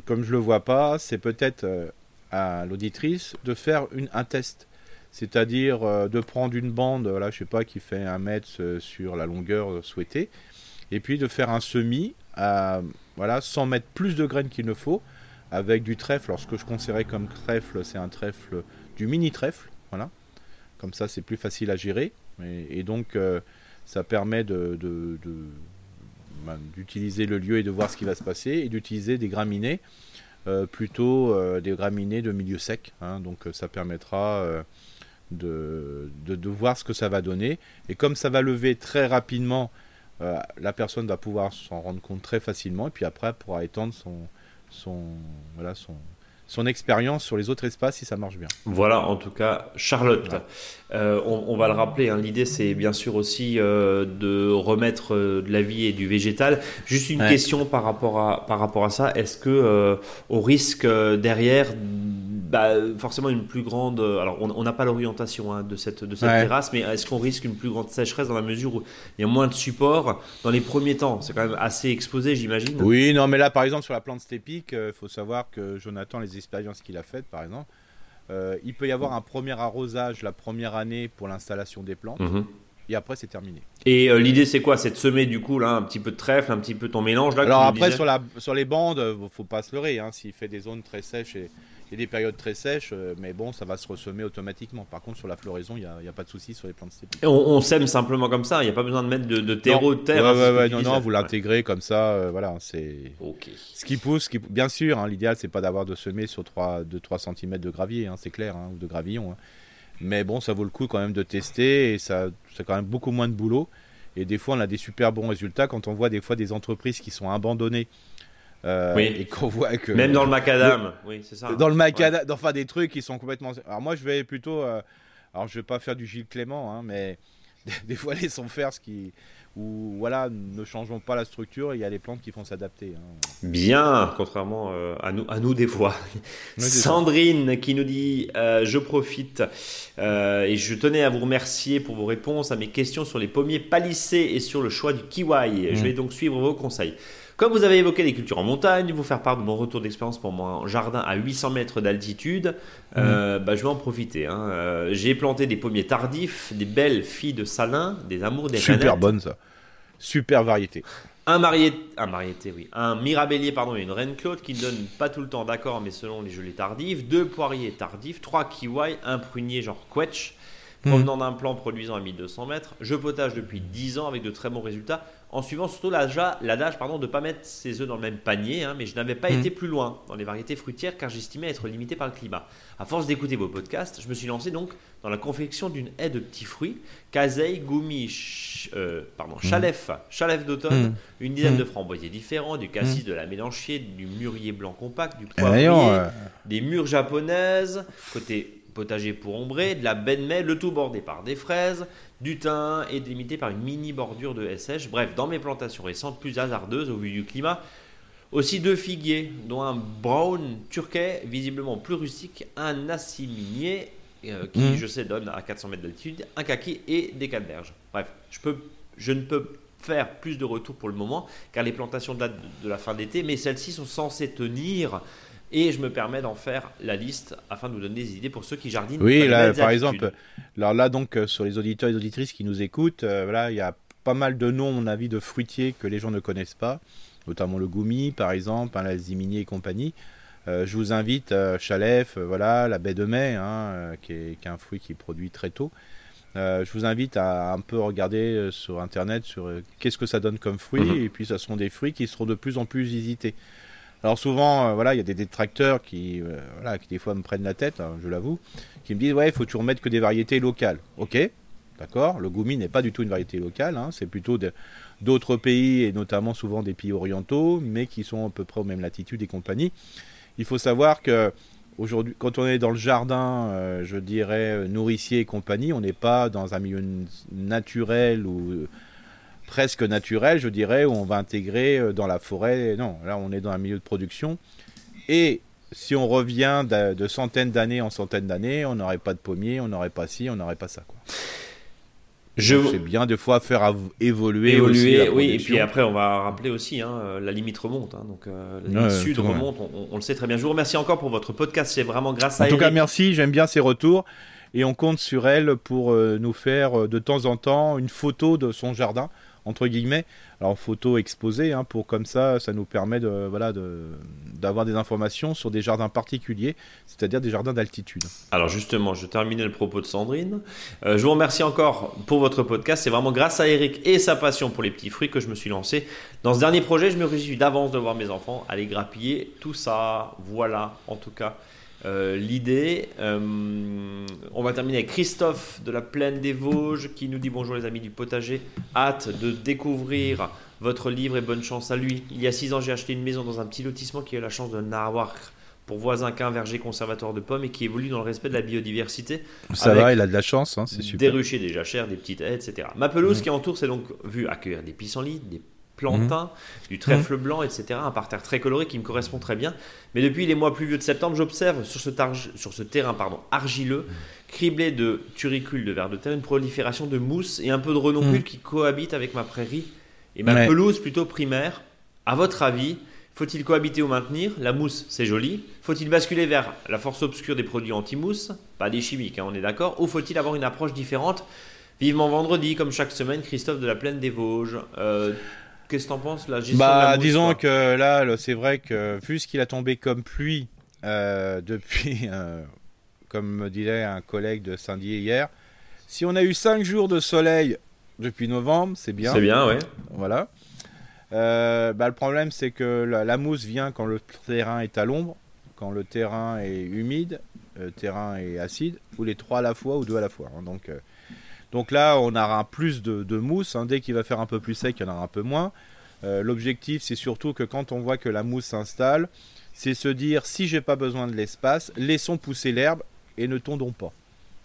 comme je ne le vois pas, c'est peut-être euh, à l'auditrice de faire un test. C'est-à-dire euh, de prendre une bande, là, je sais pas, qui fait un mètre sur la longueur souhaitée, et puis de faire un semis à, voilà, sans mettre plus de graines qu'il ne faut, avec du trèfle. Alors ce que je conseillerais comme trèfle, c'est un trèfle, du mini trèfle, voilà. Comme ça, c'est plus facile à gérer. Et, donc, euh, ça permet ben, d'utiliser le lieu et de voir ce qui va se passer et d'utiliser des graminées, euh, plutôt euh, des graminées de milieu sec. Hein. donc, ça permettra de, voir ce que ça va donner. Et comme ça va lever très rapidement, la personne va pouvoir s'en rendre compte très facilement et puis après, elle pourra étendre son, son, son, son expérience sur les autres espaces si ça marche bien. Voilà, en tout cas, Charlotte. Euh, on, va le rappeler, hein, l'idée c'est bien sûr aussi euh, de remettre euh, de la vie et du végétal. Juste une question par rapport à, par rapport à ça. Est-ce que au risque derrière bah, forcément une plus grande. Alors, on n'a pas l'orientation hein, de cette, de cette terrasse, mais est-ce qu'on risque une plus grande sécheresse dans la mesure où il y a moins de support dans les premiers temps? C'est quand même assez exposé, j'imagine. Oui, non, mais là, par exemple, sur la plante stépique, il faut savoir que Jonathan, les expériences qu'il a faites, par exemple, euh, il peut y avoir un premier arrosage la première année pour l'installation des plantes. Mhm. Et après, c'est terminé. Et euh, l'idée, c'est quoi? C'est de semer du coup là un petit peu de trèfle, un petit peu ton mélange là. Alors après, sur, la, sur les bandes, euh, faut pas se leurrer. Hein, S'il fait des zones très sèches et y a des périodes très sèches, euh, mais bon, ça va se ressemer automatiquement. Par contre, sur la floraison, il n'y a, pas de souci sur les plantes stépiques. On, sème simplement comme ça, il n'y a pas besoin de mettre de, terreau, de terre. Hein, non, non, vous l'intégrez comme ça, euh, voilà. C'est ce qui pousse. qui... Bien sûr, hein, l'idéal, c'est pas d'avoir de semer sur 3, 2-3 cm de gravier, hein, c'est clair, ou de gravillon. Mais bon, ça vaut le coup quand même de tester et ça, c'est quand même beaucoup moins de boulot. Et des fois, on a des super bons résultats quand on voit des fois des entreprises qui sont abandonnées euh, oui. Et qu'on voit que. Même dans le macadam. oui, c'est ça. Dans le macadam, enfin des trucs qui sont complètement. Alors moi, je vais plutôt. Euh, alors je vais pas faire du Gilles Clément, hein, mais des, fois les sont faire ce qui. Ou voilà, ne changeons pas la structure, il y a les plantes qui font s'adapter. Hein. Bien, contrairement euh, à, nous, à nous des fois. Sandrine qui nous dit Je profite et je tenais à vous remercier pour vos réponses à mes questions sur les pommiers palissés et sur le choix du kiwi. Je mmh. vais donc suivre vos conseils. Comme vous avez évoqué les cultures en montagne, vous faire part de mon retour d'expérience pour mon jardin à 800 mètres d'altitude, euh, mhm. bah, je vais en profiter. Hein. Euh, j'ai planté des pommiers tardifs, des belles filles de salin, des amours des Super bonne ça. Super variété. Un, marié, un mariété, oui. Un mirabellier, pardon, et une reine Claude qui ne donne pas tout le temps d'accord, mais selon les gelées tardives. Deux poiriers tardifs, trois kiwis, un prunier genre quetch, provenant d'un plan produisant à 1200 mètres. Je potage depuis 10 ans avec de très bons résultats, en suivant surtout l'adage pardon, de ne pas mettre ses œufs dans le même panier, hein, mais je n'avais pas été plus loin dans les variétés fruitières car j'estimais être limité par le climat. À force d'écouter vos podcasts, je me suis lancé donc dans la confection d'une haie de petits fruits, Kazei, Gumi, euh, pardon, Chalef, Chalef d'automne, une dizaine de framboisiers différents, du cassis, de la mélanchier, du mûrier blanc compact, du poivrier, euh, des mûres japonaises, côté potager pour ombrer, de la benmei, le tout bordé par des fraises, du thym et délimité par une mini bordure de SH. Bref, dans mes plantations récentes, plus hasardeuses au vu du climat, aussi deux figuiers, dont un brown turquais, visiblement plus rustique, un assiminier, euh, qui, mmh. je sais, donne à 400 mètres d'altitude, un kaki et des canneberges. Bref, je, peux, je ne peux faire plus de retours pour le moment, car les plantations datent de la fin d'été, mais celles-ci sont censées tenir et je me permets d'en faire la liste afin de vous donner des idées pour ceux qui jardinent. Oui, là, par exemple, alors là, donc, euh, sur les auditeurs et les auditrices qui nous écoutent, euh, voilà, il y a pas mal de noms, à mon avis, de fruitiers que les gens ne connaissent pas, notamment le goumi, par exemple, hein, la zimini et compagnie. Euh, je vous invite, Chalef, voilà, la baie de mai, hein, qui, est, qui, est, un fruit qui produit très tôt. je vous invite à un peu regarder sur internet sur qu'est-ce que ça donne comme fruit, mhm. et puis ce sont des fruits qui seront de plus en plus visités. Alors souvent, euh, voilà, il y a des détracteurs qui, euh, voilà, qui des fois me prennent la tête, hein, je l'avoue, qui me disent ouais, il faut toujours mettre que des variétés locales. Ok, d'accord. Le goumi n'est pas du tout une variété locale, hein, c'est plutôt d'autres pays et notamment souvent des pays orientaux, mais qui sont à peu près aux mêmes latitudes et compagnie. Il faut savoir que aujourd'hui, quand on est dans le jardin, euh, je dirais nourricier et compagnie, on n'est pas dans un milieu naturel ou presque naturel, je dirais, où on va intégrer euh, dans la forêt. Non, là, on est dans un milieu de production. Et si on revient de, centaines d'années en centaines d'années, on n'aurait pas de pommiers, on n'aurait pas ci, on n'aurait pas ça. Quoi. Je... C'est bien des fois faire évoluer. Évoluer, oui. Et puis après, on va rappeler aussi, hein, la limite remonte. Hein, donc euh, la limite sud remonte, on, le sait très bien. Je vous remercie encore pour votre podcast. C'est vraiment grâce à. En tout cas, merci. J'aime bien ces retours. Et on compte sur elle pour euh, nous faire de temps en temps une photo de son jardin entre guillemets. Alors photo exposée, hein, pour comme ça, ça nous permet de voilà d'avoir des informations sur des jardins particuliers, c'est-à-dire des jardins d'altitude. Alors justement, je terminais le propos de Sandrine. Euh, je vous remercie encore pour votre podcast. C'est vraiment grâce à Eric et sa passion pour les petits fruits que je me suis lancé dans ce dernier projet. Je me réjouis d'avance de voir mes enfants aller grappiller tout ça. Voilà, en tout cas. Euh, l'idée. Euh, on va terminer avec Christophe de la Plaine des Vosges qui nous dit bonjour les amis du potager. Hâte de découvrir votre livre et bonne chance à lui. Il y a six ans, j'ai acheté une maison dans un petit lotissement qui a eu la chance de n'avoir pour voisin qu'un verger conservateur de pommes et qui évolue dans le respect de la biodiversité. Ça va, il a de la chance, hein, c'est super. Des ruchers déjà chers, des petites haies, etc. Ma pelouse mmh. qui entoure s'est donc vue accueillir des pissenlits, des plantain, mhm. du trèfle mhm. blanc, etc. Un parterre très coloré qui me correspond très bien. Mais depuis les mois pluvieux de septembre, j'observe sur ce, sur ce terrain pardon, argileux, criblé de turicules de vers de terre, une prolifération de mousse et un peu de renoncule mhm. qui cohabitent avec ma prairie et ma pelouse plutôt primaire. À votre avis, faut-il cohabiter ou maintenir? La mousse, c'est joli. Faut-il basculer vers la force obscure des produits anti-mousse? Pas des chimiques, hein, on est d'accord. Ou faut-il avoir une approche différente? Vivement vendredi, comme chaque semaine, Christophe de la Plaine des Vosges. Euh, Qu'est-ce que t'en penses la gestion Bah, disons que là, c'est vrai que vu ce qu'il a tombé comme pluie euh, depuis, euh, comme me disait un collègue de Saint-Dié hier, si on a eu 5 jours de soleil depuis novembre, c'est bien. C'est bien, ouais. Voilà. Euh, bah, le problème, c'est que la, mousse vient quand le terrain est à l'ombre, quand le terrain est humide, le terrain est acide, ou les trois à la fois, ou deux à la fois. Hein. donc, donc là, on aura plus de, mousse. Hein. Dès qu'il va faire un peu plus sec, il y en aura un peu moins. Euh, l'objectif, c'est surtout que quand on voit que la mousse s'installe, c'est se dire si j'ai pas besoin de l'espace, laissons pousser l'herbe et ne tondons pas.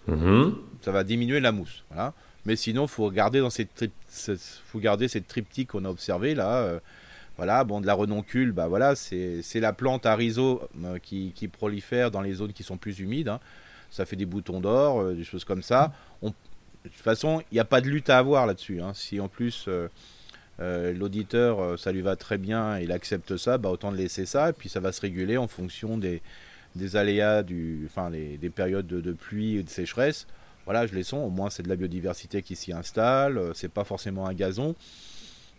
Mm-hmm. Ça va diminuer la mousse. Mais sinon, faut garder dans cette, faut garder cette triptyque qu'on a observé là. Euh, voilà, bon, de la renoncule, bah voilà, c'est la plante à riseau euh, qui, prolifère dans les zones qui sont plus humides. Hein. Ça fait des boutons d'or, des choses comme ça. De toute façon, il n'y a pas de lutte à avoir là-dessus. Hein. Si en plus euh, euh, l'auditeur, euh, ça lui va très bien, il accepte ça, bah, autant de laisser ça, et puis ça va se réguler en fonction des, aléas, du, enfin, des périodes de, pluie et de sécheresse. Voilà, je les sens, au moins c'est de la biodiversité qui s'y installe, c'est pas forcément un gazon.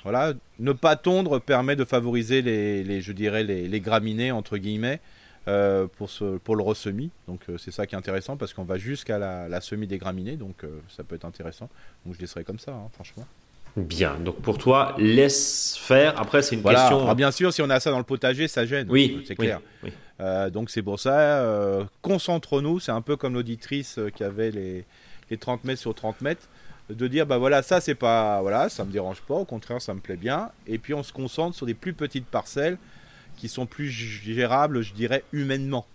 Voilà, ne pas tondre permet de favoriser les, je dirais les, graminées entre guillemets, pour, ce, pour le ressemis. Donc c'est ça qui est intéressant parce qu'on va jusqu'à la, la semis des graminées, donc ça peut être intéressant. Donc je laisserai comme ça, hein, franchement. Bien, donc pour toi, laisse faire. Après, c'est une question. Ah, bien sûr, si on a ça dans le potager, ça gêne. Oui, c'est clair. Euh, donc c'est pour ça, euh, concentre-nous. C'est un peu comme l'auditrice euh, qui avait les, les 30 mètres sur 30 mètres. De dire, bah voilà, ça c'est pas. Voilà, ça me dérange pas, au contraire, ça me plaît bien. Et puis on se concentre sur des plus petites parcelles qui sont plus gérables, je dirais, humainement.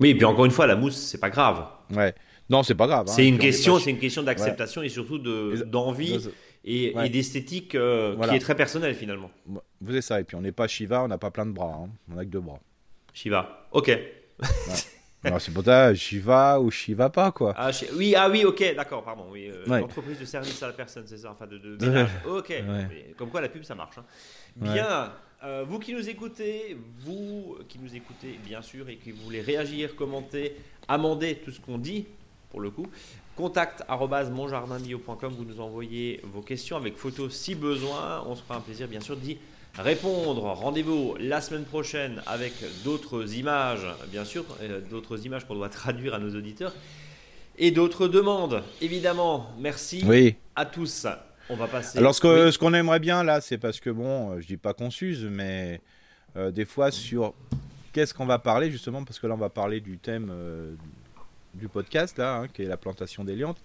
Oui, et puis encore une fois, la mousse, c'est pas grave. Ouais. Non, c'est pas grave. Hein. C'est une, question, c'est une question d'acceptation et surtout d'envie et, d'esthétique euh, qui est très personnelle finalement. Vous savez ça, et puis on n'est pas Shiva, on n'a pas plein de bras, hein. on a que deux bras. Shiva, ok. c'est pour ça, Shiva ou Shiva pas quoi. Ah, oui, ah oui, ok, d'accord, pardon. Oui, euh, Entreprise de service à la personne, c'est ça, enfin de, de ménage. ok, comme quoi la pub ça marche. Hein. Bien, euh, vous qui nous écoutez, vous qui nous écoutez bien sûr et qui voulez réagir, commenter, amender tout ce qu'on dit, pour le coup, contact monjardinbio.com, vous nous envoyez vos questions avec photos si besoin. On se fera un plaisir bien sûr d'y répondre. Rendez-vous la semaine prochaine avec d'autres images, bien sûr, d'autres images qu'on doit traduire à nos auditeurs et d'autres demandes. Évidemment, merci à tous. On va passer. Alors ce qu'on aimerait bien là, c'est parce que bon, je dis pas qu'on s'use, mais euh, des fois sur qu'est-ce qu'on va parler justement, parce que là on va parler du thème euh, du podcast, là, hein, qui est la plantation des liantes.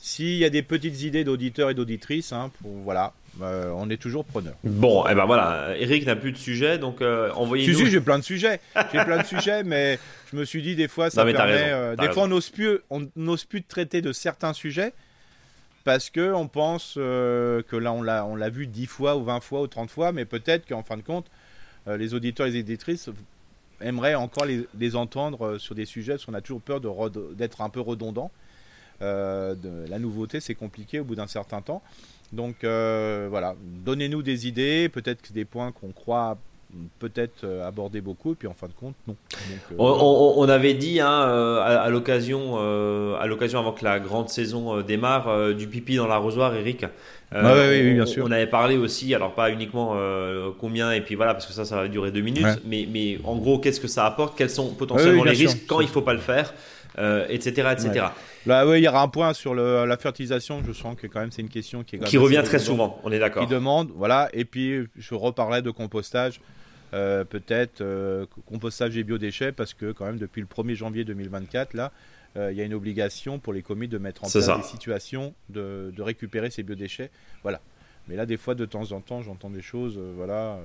S'il y a des petites idées d'auditeurs et d'auditrices, hein, pour, voilà, euh, on est toujours preneur. Bon, et eh ben voilà, Eric n'a plus de sujet, donc euh, envoyez-nous. Si, si, j'ai plein de sujets, j'ai plein de sujets, mais je me suis dit des fois ça permet. Euh, des fois on n'ose plus, on n'ose plus de traiter de certains sujets parce que on pense que là on l'a, on l'a vu 10 fois ou 20 fois ou 30 fois, mais peut-être qu'en fin de compte, les auditeurs et les auditrices aimerait encore les, entendre euh, sur des sujets, parce qu'on a toujours peur d'être un peu redondant. Euh, la nouveauté, c'est compliqué au bout d'un certain temps. Donc euh, voilà, donnez-nous des idées, peut-être des points qu'on croit peut-être euh, aborder beaucoup, et puis en fin de compte, non. Euh, on, avait dit hein, euh, à, l'occasion, à l'occasion avant que la grande saison démarre, du pipi dans l'arrosoir, Eric. Ah oui, bien sûr. On avait parlé aussi, alors pas uniquement combien, et puis voilà, parce que ça, ça va durer deux minutes, mais, mais en gros, qu'est-ce que ça apporte, quels sont potentiellement les risques, quand il faut pas le faire, etc. etc. Là, oui, il y aura un point sur la fertilisation. Je sens que quand même c'est une question qui est qui revient très souvent. On est d'accord. Qui demande, voilà. Et puis je reparlerai de compostage. Euh, peut-être euh, compostage et biodéchets, parce que quand même depuis le 1er janvier 2024, là, euh, il y a une obligation pour les communes de mettre en place des situations de, récupérer ces biodéchets. Voilà. Mais là, des fois, de temps en temps, j'entends des choses, voilà,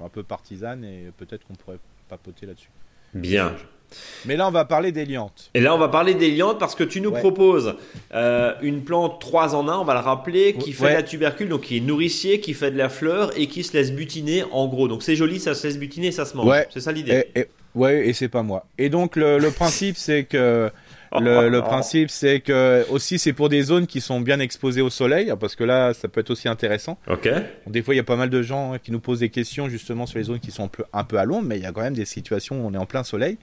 un peu partisanes, et peut-être qu'on pourrait papoter là-dessus. Bien. Mais là, on va parler des liantes. Et là, on va parler des liantes parce que tu nous proposes euh, une plante 3 en 1, on va le rappeler, qui fait de la tubercule, donc qui est nourricier, qui fait de la fleur et qui se laisse butiner en gros. Donc c'est joli, ça se laisse butiner, ça se mange. C'est ça l'idée. Et, ouais, et c'est pas moi. Et donc le principe, c'est que le, principe, c'est que aussi c'est pour des zones qui sont bien exposées au soleil, parce que là, ça peut être aussi intéressant. Ok. Des fois, il y a pas mal de gens qui nous posent des questions justement sur les zones qui sont un peu, un peu à l'ombre, mais il y a quand même des situations où on est en plein soleil.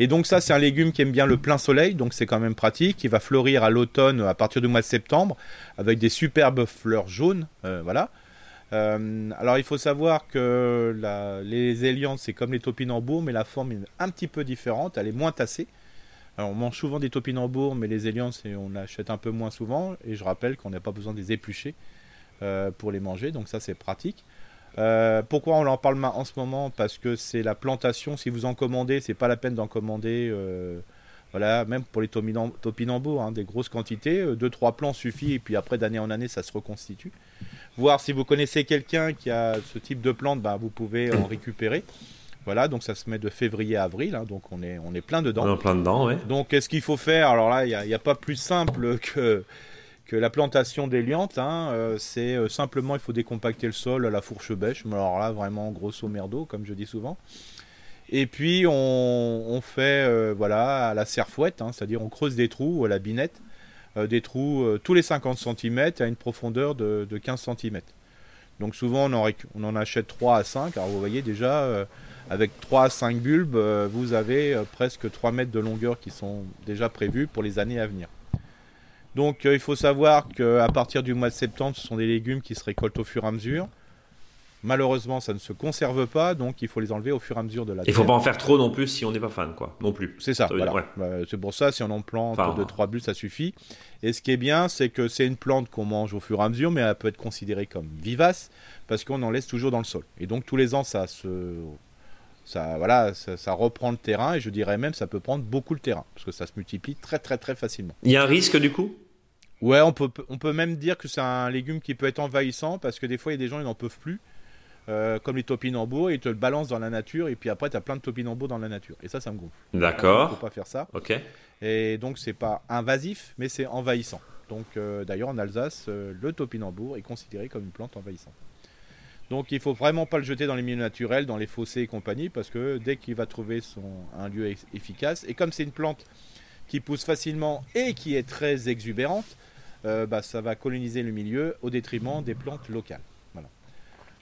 Et donc ça, c'est un légume qui aime bien le plein soleil, donc c'est quand même pratique. Il va fleurir à l'automne à partir du mois de septembre avec des superbes fleurs jaunes, euh, voilà. Euh, alors il faut savoir que les éliantes, c'est comme les topinambours, mais la forme est un petit peu différente, elle est moins tassée. On mange souvent des topinambours, mais les éliances, on achète un peu moins souvent. Et je rappelle qu'on n'a pas besoin de les éplucher euh, pour les manger, donc ça c'est pratique. Euh, pourquoi on en parle en ce moment? Parce que c'est la plantation. Si vous en commandez, c'est pas la peine d'en commander. Euh, voilà, même pour les topinambours, hein, des grosses quantités, 2-3 plants suffit, et puis après d'année en année, ça se reconstitue. Voir si vous connaissez quelqu'un qui a ce type de plante, bah, vous pouvez en récupérer. Voilà, donc ça se met de février à avril, hein, donc on est, on est plein dedans. On est plein dedans, oui. Donc qu'est-ce qu'il faut faire? Alors là, il n'y a, pas plus simple que, que la plantation des liantes. Hein. Euh, c'est euh, simplement, il faut décompacter le sol à la fourche bêche. Mais alors là, vraiment, grosso merdo, comme je dis souvent. Et puis on, fait euh, voilà à la serfouette, hein, c'est-à-dire on creuse des trous à la binette, des trous tous les 50 cm à une profondeur de, 15 cm. Donc souvent on en, on en, achète 3 à 5. Alors vous voyez déjà avec 3 à 5 bulbes, euh, vous avez euh, presque 3 mètres de longueur qui sont déjà prévus pour les années à venir. Donc euh, il faut savoir qu'à partir du mois de septembre, ce sont des légumes qui se récoltent au fur et à mesure. Malheureusement, ça ne se conserve pas, donc il faut les enlever au fur et à mesure de la. Il faut pas en faire trop non plus si on n'est pas fan, quoi. Non plus. C'est ça. voilà. Bah, c'est pour ça, si on en plante de trois bulles, ça suffit. Et ce qui est bien, c'est que c'est une plante qu'on mange au fur et à mesure, mais elle peut être considérée comme vivace parce qu'on en laisse toujours dans le sol. Et donc tous les ans, ça se ça, voilà, ça, reprend le terrain et je dirais même ça peut prendre beaucoup le terrain parce que ça se multiplie très très très facilement. Il y a un risque du coup? Ouais, on peut, on peut même dire que c'est un légume qui peut être envahissant parce que des fois il y a des gens qui n'en peuvent plus. Euh, comme les topinambours, ils te le balancent dans la nature et puis après tu as plein de topinambours dans la nature. Et ça, ça me gonfle. D'accord. Il faut pas faire ça. Ok. Et donc c'est pas invasif, mais c'est envahissant. Donc euh, d'ailleurs en Alsace, euh, le topinambour est considéré comme une plante envahissante. Donc il faut vraiment pas le jeter dans les milieux naturels, dans les fossés et compagnie, parce que dès qu'il va trouver son, un lieu efficace, et comme c'est une plante qui pousse facilement et qui est très exubérante, euh, bah, ça va coloniser le milieu au détriment des plantes locales.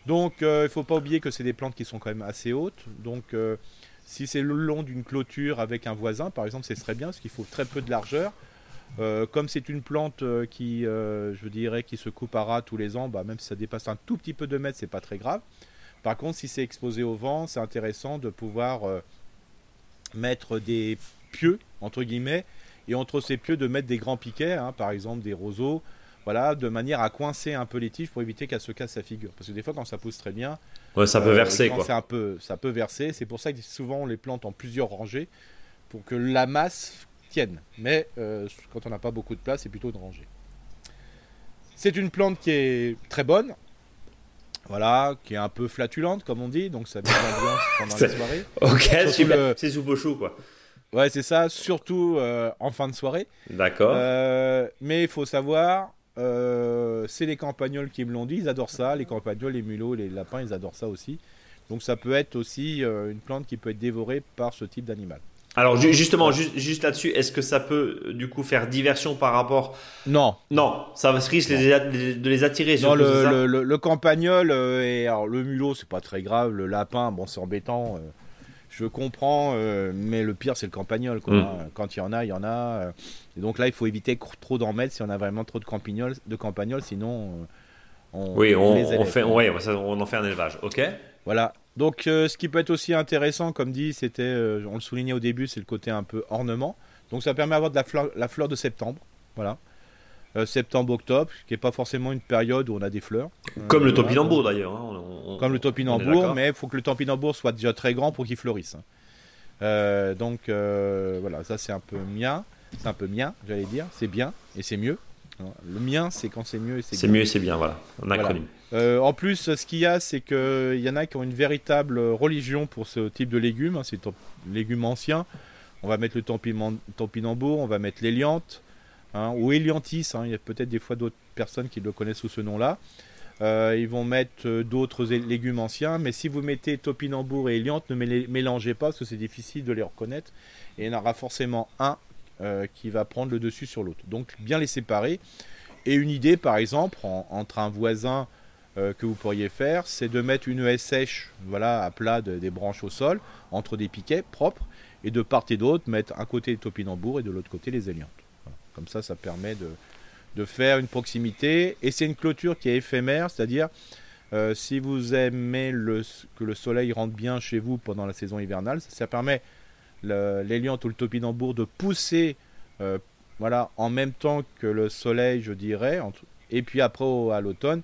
Donc euh, il ne faut pas oublier que c'est des plantes qui sont quand même assez hautes. Donc euh, si c'est le long d'une clôture avec un voisin, par exemple, ce serait bien, parce qu'il faut très peu de largeur. Euh, comme c'est une plante euh, qui, euh, je dirais, qui se coupe à ras tous les ans, bah, même si ça dépasse un tout petit peu de mètres, c'est pas très grave. Par contre, si c'est exposé au vent, c'est intéressant de pouvoir mettre des pieux, entre guillemets, et entre ces pieux de mettre des grands piquets, hein, par exemple des roseaux, voilà, de manière à coincer un peu les tiges pour éviter qu'elle se casse sa figure. Parce que des fois, quand ça pousse très bien, ça peut verser. Quoi. Un peu, ça peut verser. C'est pour ça que souvent on les plante en plusieurs rangées pour que la masse mais euh, quand on n'a pas beaucoup de place, c'est plutôt de ranger. C'est une plante qui est très bonne, voilà, qui est un peu flatulente, comme on dit, donc ça met l'ambiance pendant la soirée. Ok, super. C'est au chou, quoi. Ouais, c'est ça, surtout euh, en fin de soirée. D'accord. Euh, mais il faut savoir, c'est les campagnols qui me l'ont dit, ils adorent ça. Les campagnols, les mulots, les lapins, ils adorent ça aussi. Donc ça peut être aussi une plante qui peut être dévorée par ce type d'animal. Alors justement, juste, là-dessus, est-ce que ça peut du coup faire diversion par rapport Non. Non, ça risque de les attirer. Non, le, le, campagnol euh, et alors le mulot, c'est pas très grave. Le lapin, bon, c'est embêtant. Euh, je comprends, euh, mais le pire, c'est le campagnol. Quoi. Mm. Quand il y en a, il y en a. et donc là, il faut éviter trop d'en mettre si on a vraiment trop de campagnols, de campagnols sinon on, oui, on, fait, ouais, on en fait un élevage. Ok? Voilà. Donc, euh, ce qui peut être aussi intéressant, comme dit, c'était, euh, on le soulignait au début, c'est le côté un peu ornement. Donc, ça permet d'avoir de la fleur, la fleur de septembre. Voilà. Euh, septembre-octobre, qui n'est pas forcément une période où on a des fleurs. Comme le topinambour d'ailleurs. Hein, comme le topinambour, mais il faut que le topinambour soit déjà très grand pour qu'il fleurisse. Hein. donc, voilà, ça c'est un peu mien. C'est un peu mien, j'allais dire. C'est bien et c'est mieux. Le mien, c'est quand c'est mieux et c'est C'est mieux et c'est bien, voilà. Un acronyme. Euh, en plus, ce qu'il y a, c'est qu'il y en a qui ont une véritable religion pour ce type de légumes. Hein, c'est légumes anciens. On va mettre le topinambour, on va mettre l'éliante, hein, ou éliantis. Hein. il y a peut-être des fois d'autres personnes qui le connaissent sous ce nom-là. Euh, ils vont mettre euh, d'autres légumes anciens, mais si vous mettez topinambour et éliante, ne les mélangez pas parce que c'est difficile de les reconnaître. Et il y en aura forcément un qui va prendre le dessus sur l'autre. Donc bien les séparer. Et une idée, par exemple, entre un voisin euh, que vous pourriez faire, c'est de mettre une haie sèche voilà, à plat des branches au sol, entre des piquets propres, et de part et d'autre, mettre un côté les topinambours et de l'autre côté les éliantes. Comme ça, ça permet de, de, faire une proximité. Et c'est une clôture qui est éphémère, c'est-à-dire euh, si vous aimez le, que le soleil rentre bien chez vous pendant la saison hivernale, ça, permet l'éliante ou le topinambour de pousser euh, voilà, en même temps que le soleil, je dirais, et puis après à l'automne,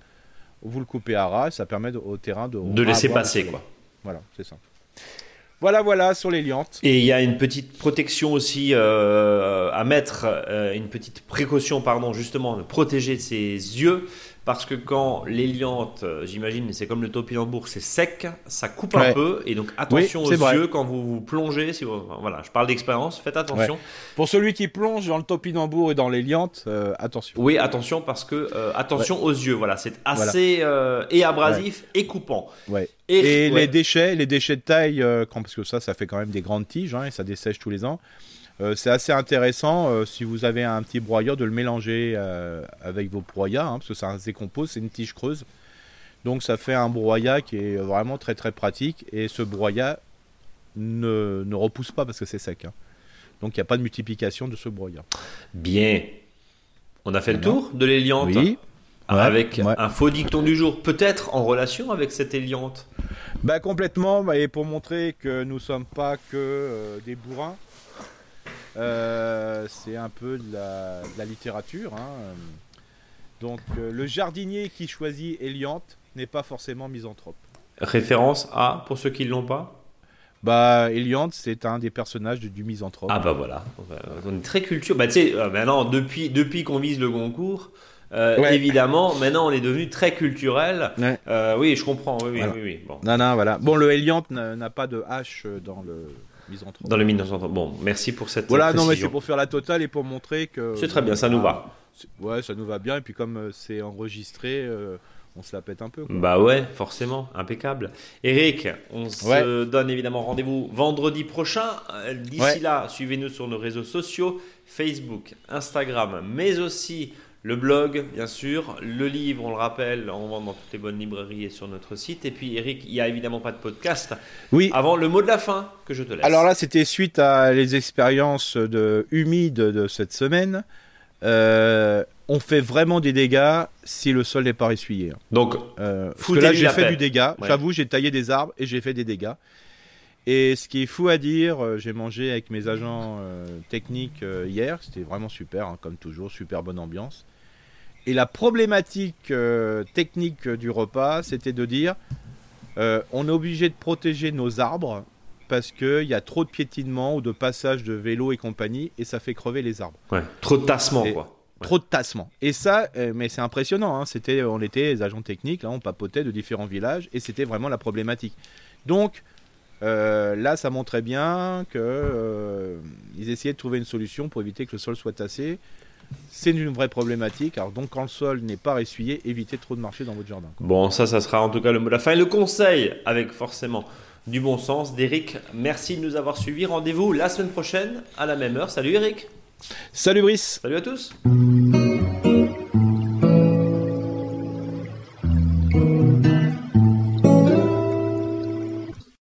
vous le coupez à ras, ça permet au terrain de... De laisser passer, quoi. Voilà, c'est ça. Voilà, voilà, sur les liantes. Et il y a une petite protection aussi euh, à mettre, euh, une petite précaution, pardon, justement, de protéger ses yeux. Parce que quand l'éliante, euh, j'imagine, c'est comme le topinambour, c'est sec, ça coupe un peu. Et donc attention aux yeux quand vous vous plongez. Si voilà, je parle d'expérience, faites attention. Pour celui qui plonge dans le topinambour et dans l'éliante, euh, attention. Oui, attention parce que euh, attention aux yeux. Voilà, c'est assez et abrasif et coupant. Ouais. Et, les déchets, les déchets de taille, quand, parce que ça, ça fait quand même des grandes tiges hein, et ça dessèche tous les ans. Euh, c'est assez intéressant euh, si vous avez un petit broyeur de le mélanger euh, avec vos broyats, hein, parce que ça se décompose, c'est une tige creuse. Donc ça fait un broyat qui est vraiment très très pratique et ce broyat ne, ne repousse pas parce que c'est sec. Hein. Donc il n'y a pas de multiplication de ce broyat. Bien. On a fait le tour de l'éliante Oui. avec un faux dicton du jour, peut-être en relation avec cette éliante? Bah complètement, et pour montrer que nous sommes pas que euh, des bourrins, c'est un peu de la, littérature. Hein. Donc euh, le jardinier qui choisit Eliante n'est pas forcément misanthrope. Référence à, pour ceux qui ne l'ont pas? Bah, Eliante, c'est un des personnages du misanthrope. Ah bah voilà, on est très culture. Bah tu sais, maintenant, depuis, depuis qu'on vise le Goncourt, euh, évidemment, maintenant on est devenu très culturel. Euh, oui, je comprends. Oui, oui, oui, Bon. Non, non, voilà. Bon, le Eliante n'a pas de H dans le. Dans le misanthrope. Bon, merci pour cette. Voilà, non, mais c'est pour faire la totale et pour montrer que. C'est très bien, ça nous va. Ouais, ça nous va bien. Et puis comme euh, c'est enregistré. on se la pète un peu. Bah ouais, forcément, impeccable. Eric, on se donne évidemment rendez-vous vendredi prochain. D'ici là, suivez-nous sur nos réseaux sociaux, Facebook, Instagram, mais aussi le blog, bien sûr. Le livre, on le rappelle, on vend dans toutes les bonnes librairies et sur notre site. Et puis, Eric, il n'y a évidemment pas de podcast. Oui. Avant le mot de la fin, que je te laisse. Alors là, c'était suite à les expériences de, humides de cette semaine. Euh, on fait vraiment des dégâts si le sol n'est pas essuyé. Donc, euh, parce que là, j'ai fait du dégât. J'avoue, j'ai taillé des arbres et j'ai fait des dégâts. Et ce qui est fou à dire, euh, j'ai mangé avec mes agents euh, techniques hier. C'était vraiment super, hein, comme toujours, super bonne ambiance. Et la problématique euh, technique du repas, c'était de dire euh, on est obligé de protéger nos arbres parce qu'il y a trop de piétinement ou de passage de vélo et compagnie et ça fait crever les arbres. Ouais, trop de tassement, quoi. Trop de tassement. Et ça, euh, mais c'est impressionnant. Hein. c'était, on était les agents techniques, là, on papotait de différents villages et c'était vraiment la problématique. Donc, là, ça montrait bien qu'ils essayaient de trouver une solution pour éviter que le sol soit tassé c'est une vraie problématique. Alors donc quand le sol n'est pas essuyé, évitez trop de marcher dans votre jardin. Bon, ça, ça sera en tout cas le mot de la fin. Et le conseil, avec forcément du bon sens, d'Eric. Merci de nous avoir suivis. Rendez-vous la semaine prochaine à la même heure. Salut Eric. Salut Brice. Salut à tous.